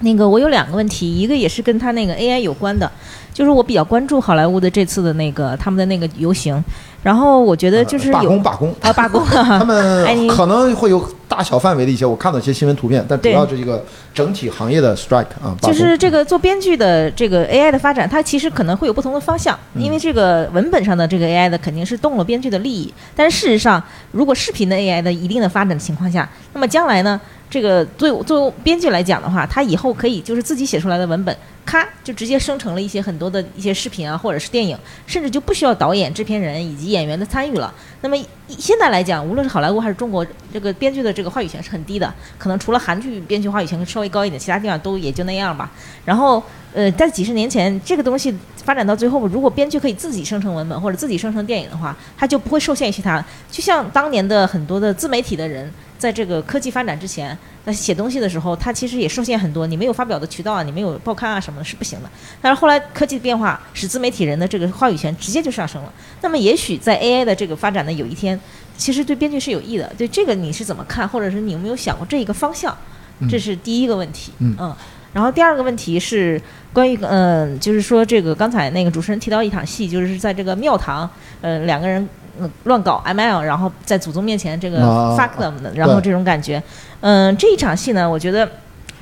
那个我有两个问题，一个也是跟他那个 AI 有关的，就是我比较关注好莱坞的这次的那个他们的那个游行，然后我觉得就是罢工，罢工，啊罢工，他们 可能会有大小范围的一些，我看到一些新闻图片，但主要是一个整体行业的 strike 啊，就是这个做编剧的这个 AI 的发展，它其实可能会有不同的方向，嗯。因为这个文本上的这个 AI 的肯定是动了编剧的利益，但是事实上，如果视频的 AI 的一定的发展的情况下，那么将来呢，这个作为作为编剧来讲的话，他以后可以就是自己写出来的文本，咔就直接生成了一些很多的一些视频啊，或者是电影，甚至就不需要导演、制片人以及演员的参与了。那么现在来讲，无论是好莱坞还是中国，这个编剧的这个话语权是很低的，可能除了韩剧编剧话语权稍微高一点，其他地方都也就那样吧。然后，呃，在几十年前，这个东西发展到最后，如果编剧可以自己生成文本或者自己生成电影的话，他就不会受限于其他。就像当年的很多的自媒体的人。在这个科技发展之前，那写东西的时候，它其实也受限很多。你没有发表的渠道啊，你没有报刊啊什么的，是不行的。但是后来科技的变化，使自媒体人的这个话语权直接就上升了。那么也许在 AI 的这个发展的有一天，其实对编剧是有益的。对这个你是怎么看，或者是你有没有想过这一个方向？这是第一个问题。嗯。然后第二个问题是关于嗯，就是说这个刚才那个主持人提到一场戏，就是在这个庙堂，呃，两个人。乱搞 ML，然后在祖宗面前这个 fuck them 的，然后这种感觉，嗯，这一场戏呢，我觉得，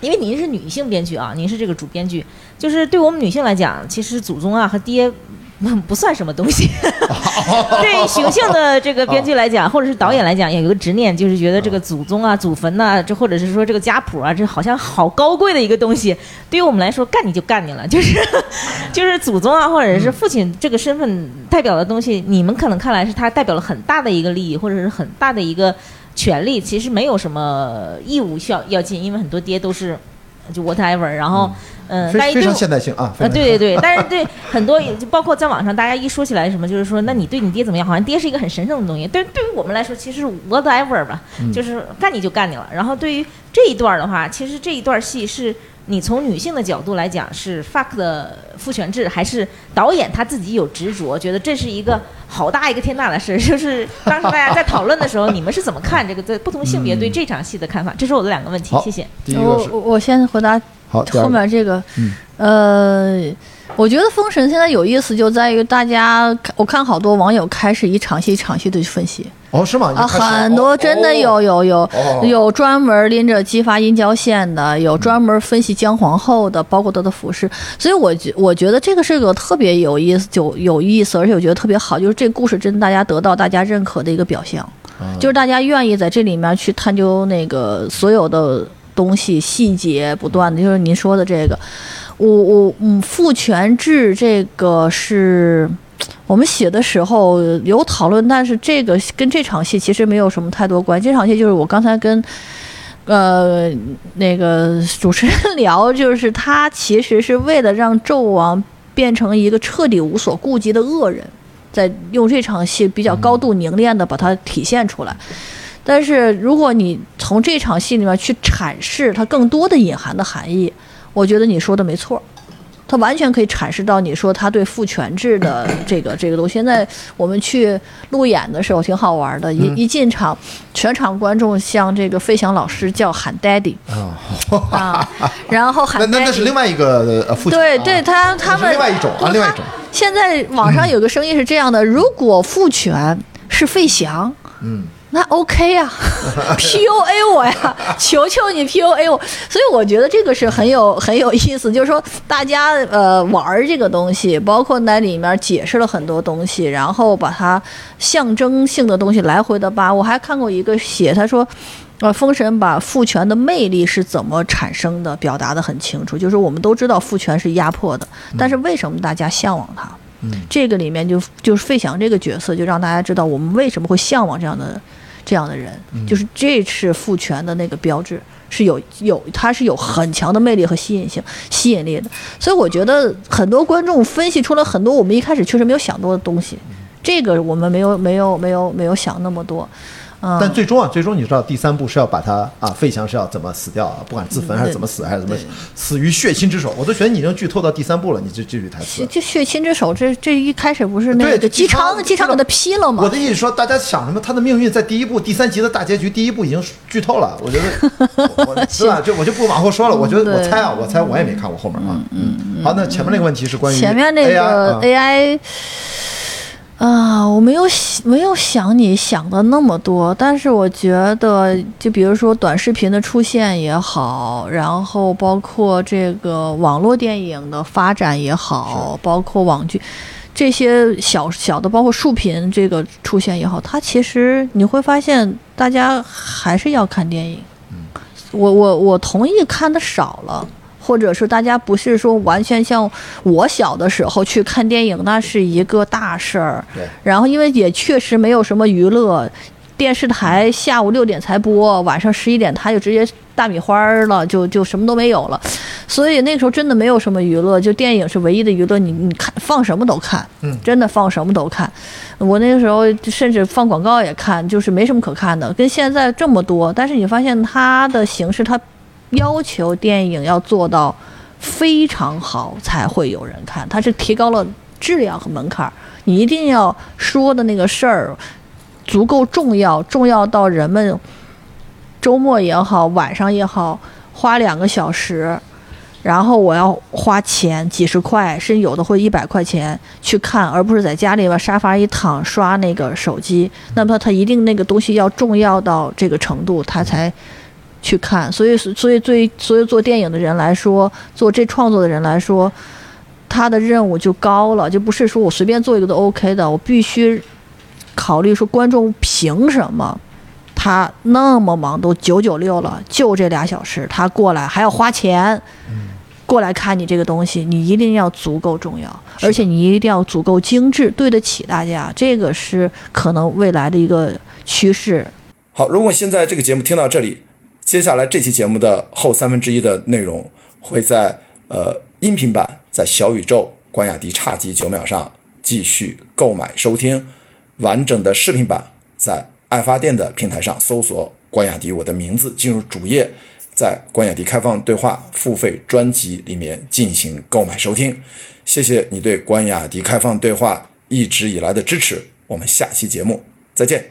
因为您是女性编剧啊，您是这个主编剧，就是对我们女性来讲，其实祖宗啊和爹。不算什么东西，对雄性的这个编剧来讲，或者是导演来讲，有一个执念，就是觉得这个祖宗啊、祖坟呐，这或者是说这个家谱啊，这好像好高贵的一个东西。对于我们来说，干你就干你了，就是 就是祖宗啊，或者是父亲这个身份代表的东西，你们可能看来是他代表了很大的一个利益，或者是很大的一个权利，其实没有什么义务需要要尽，因为很多爹都是就 whatever，然后。嗯，非非常现代性啊！啊，对对对，但是对很多，就包括在网上，大家一说起来什么，就是说，那你对你爹怎么样？好像爹是一个很神圣的东西。但，对于我们来说，其实 whatever 吧，就是干你就干你了。然后对于这一段的话，其实这一段戏是你从女性的角度来讲是 fuck 的父权制，还是导演他自己有执着，觉得这是一个好大一个天大的事？就是当时大家在讨论的时候，你们是怎么看这个在不同性别对这场戏的看法？这是我的两个问题，谢谢。我我先回答。后面这个，呃，我觉得《封神》现在有意思就在于大家，我看好多网友开始一场戏一场戏的去分析。哦，是吗？啊，很多真的有有有有专门拎着姬发阴交线的，有专门分析姜皇后的，包括她的服饰。所以，我觉我觉得这个是个特别有意思，就有意思，而且我觉得特别好，就是这故事真的大家得到大家认可的一个表象，就是大家愿意在这里面去探究那个所有的。东西细节不断的，就是您说的这个，我我嗯，父权制这个是我们写的时候有讨论，但是这个跟这场戏其实没有什么太多关系。这场戏就是我刚才跟呃那个主持人 聊，就是他其实是为了让纣王变成一个彻底无所顾忌的恶人，在用这场戏比较高度凝练的把它体现出来。但是如果你从这场戏里面去阐释它更多的隐含的含义，我觉得你说的没错，他完全可以阐释到你说他对父权制的 这个这个东西。现在我们去路演的时候挺好玩的，一一进场，全场观众向这个费翔老师叫喊 daddy 啊，然后喊 那那那是另外一个呃父权，对对，他他们另外一种啊，另外一种。现在网上有个声音是这样的：如果父权是费翔，嗯。那 OK 呀，PUA 我呀，求求你 PUA 我。所以我觉得这个是很有很有意思，就是说大家呃玩这个东西，包括在里面解释了很多东西，然后把它象征性的东西来回的扒。我还看过一个写，他说，呃，封神把父权的魅力是怎么产生的，表达的很清楚，就是我们都知道父权是压迫的，但是为什么大家向往它？嗯这个里面就就是费翔这个角色，就让大家知道我们为什么会向往这样的。这样的人，就是这是父权的那个标志，是有有，他是有很强的魅力和吸引性、吸引力的。所以我觉得很多观众分析出了很多我们一开始确实没有想到的东西，这个我们没有没有没有没有想那么多。但最终啊，最终你知道第三步是要把他啊，费翔是要怎么死掉啊？不管自焚还是怎么死，还是怎么死于血亲之手，我都觉得你已经剧透到第三部了，你这这句台词。就血亲之手，这这一开始不是那个姬昌姬昌给他劈了吗？我的意思说，大家想什么？他的命运在第一部第三集的大结局，第一部已经剧透了。我觉得，是吧？就我就不往后说了。我觉得我猜啊，我猜我也没看过后面啊。嗯嗯。好，那前面那个问题是关于前面那个 AI。啊，我没有想没有想你想的那么多，但是我觉得，就比如说短视频的出现也好，然后包括这个网络电影的发展也好，包括网剧这些小小的，包括竖屏这个出现也好，它其实你会发现，大家还是要看电影。我我我同意看的少了。或者是大家不是说完全像我小的时候去看电影，那是一个大事儿。对。然后因为也确实没有什么娱乐，电视台下午六点才播，晚上十一点它就直接大米花儿了，就就什么都没有了。所以那个时候真的没有什么娱乐，就电影是唯一的娱乐。你你看放什么都看，嗯，真的放什么都看。我那个时候甚至放广告也看，就是没什么可看的，跟现在这么多。但是你发现它的形式，它。要求电影要做到非常好才会有人看，它是提高了质量和门槛。你一定要说的那个事儿足够重要，重要到人们周末也好，晚上也好，花两个小时，然后我要花钱几十块，甚至有的会一百块钱去看，而不是在家里边沙发一躺刷那个手机。那么它一定那个东西要重要到这个程度，它才。去看，所以所以对所以做电影的人来说，做这创作的人来说，他的任务就高了，就不是说我随便做一个都 OK 的，我必须考虑说观众凭什么他那么忙都九九六了，就这俩小时他过来还要花钱，过来看你这个东西，你一定要足够重要，而且你一定要足够精致，对得起大家，这个是可能未来的一个趋势。好，如果现在这个节目听到这里。接下来这期节目的后三分之一的内容会在呃音频版在小宇宙关雅迪差级九秒上继续购买收听，完整的视频版在爱发电的平台上搜索关雅迪我的名字进入主页，在关雅迪开放对话付费专辑里面进行购买收听。谢谢你对关雅迪开放对话一直以来的支持，我们下期节目再见。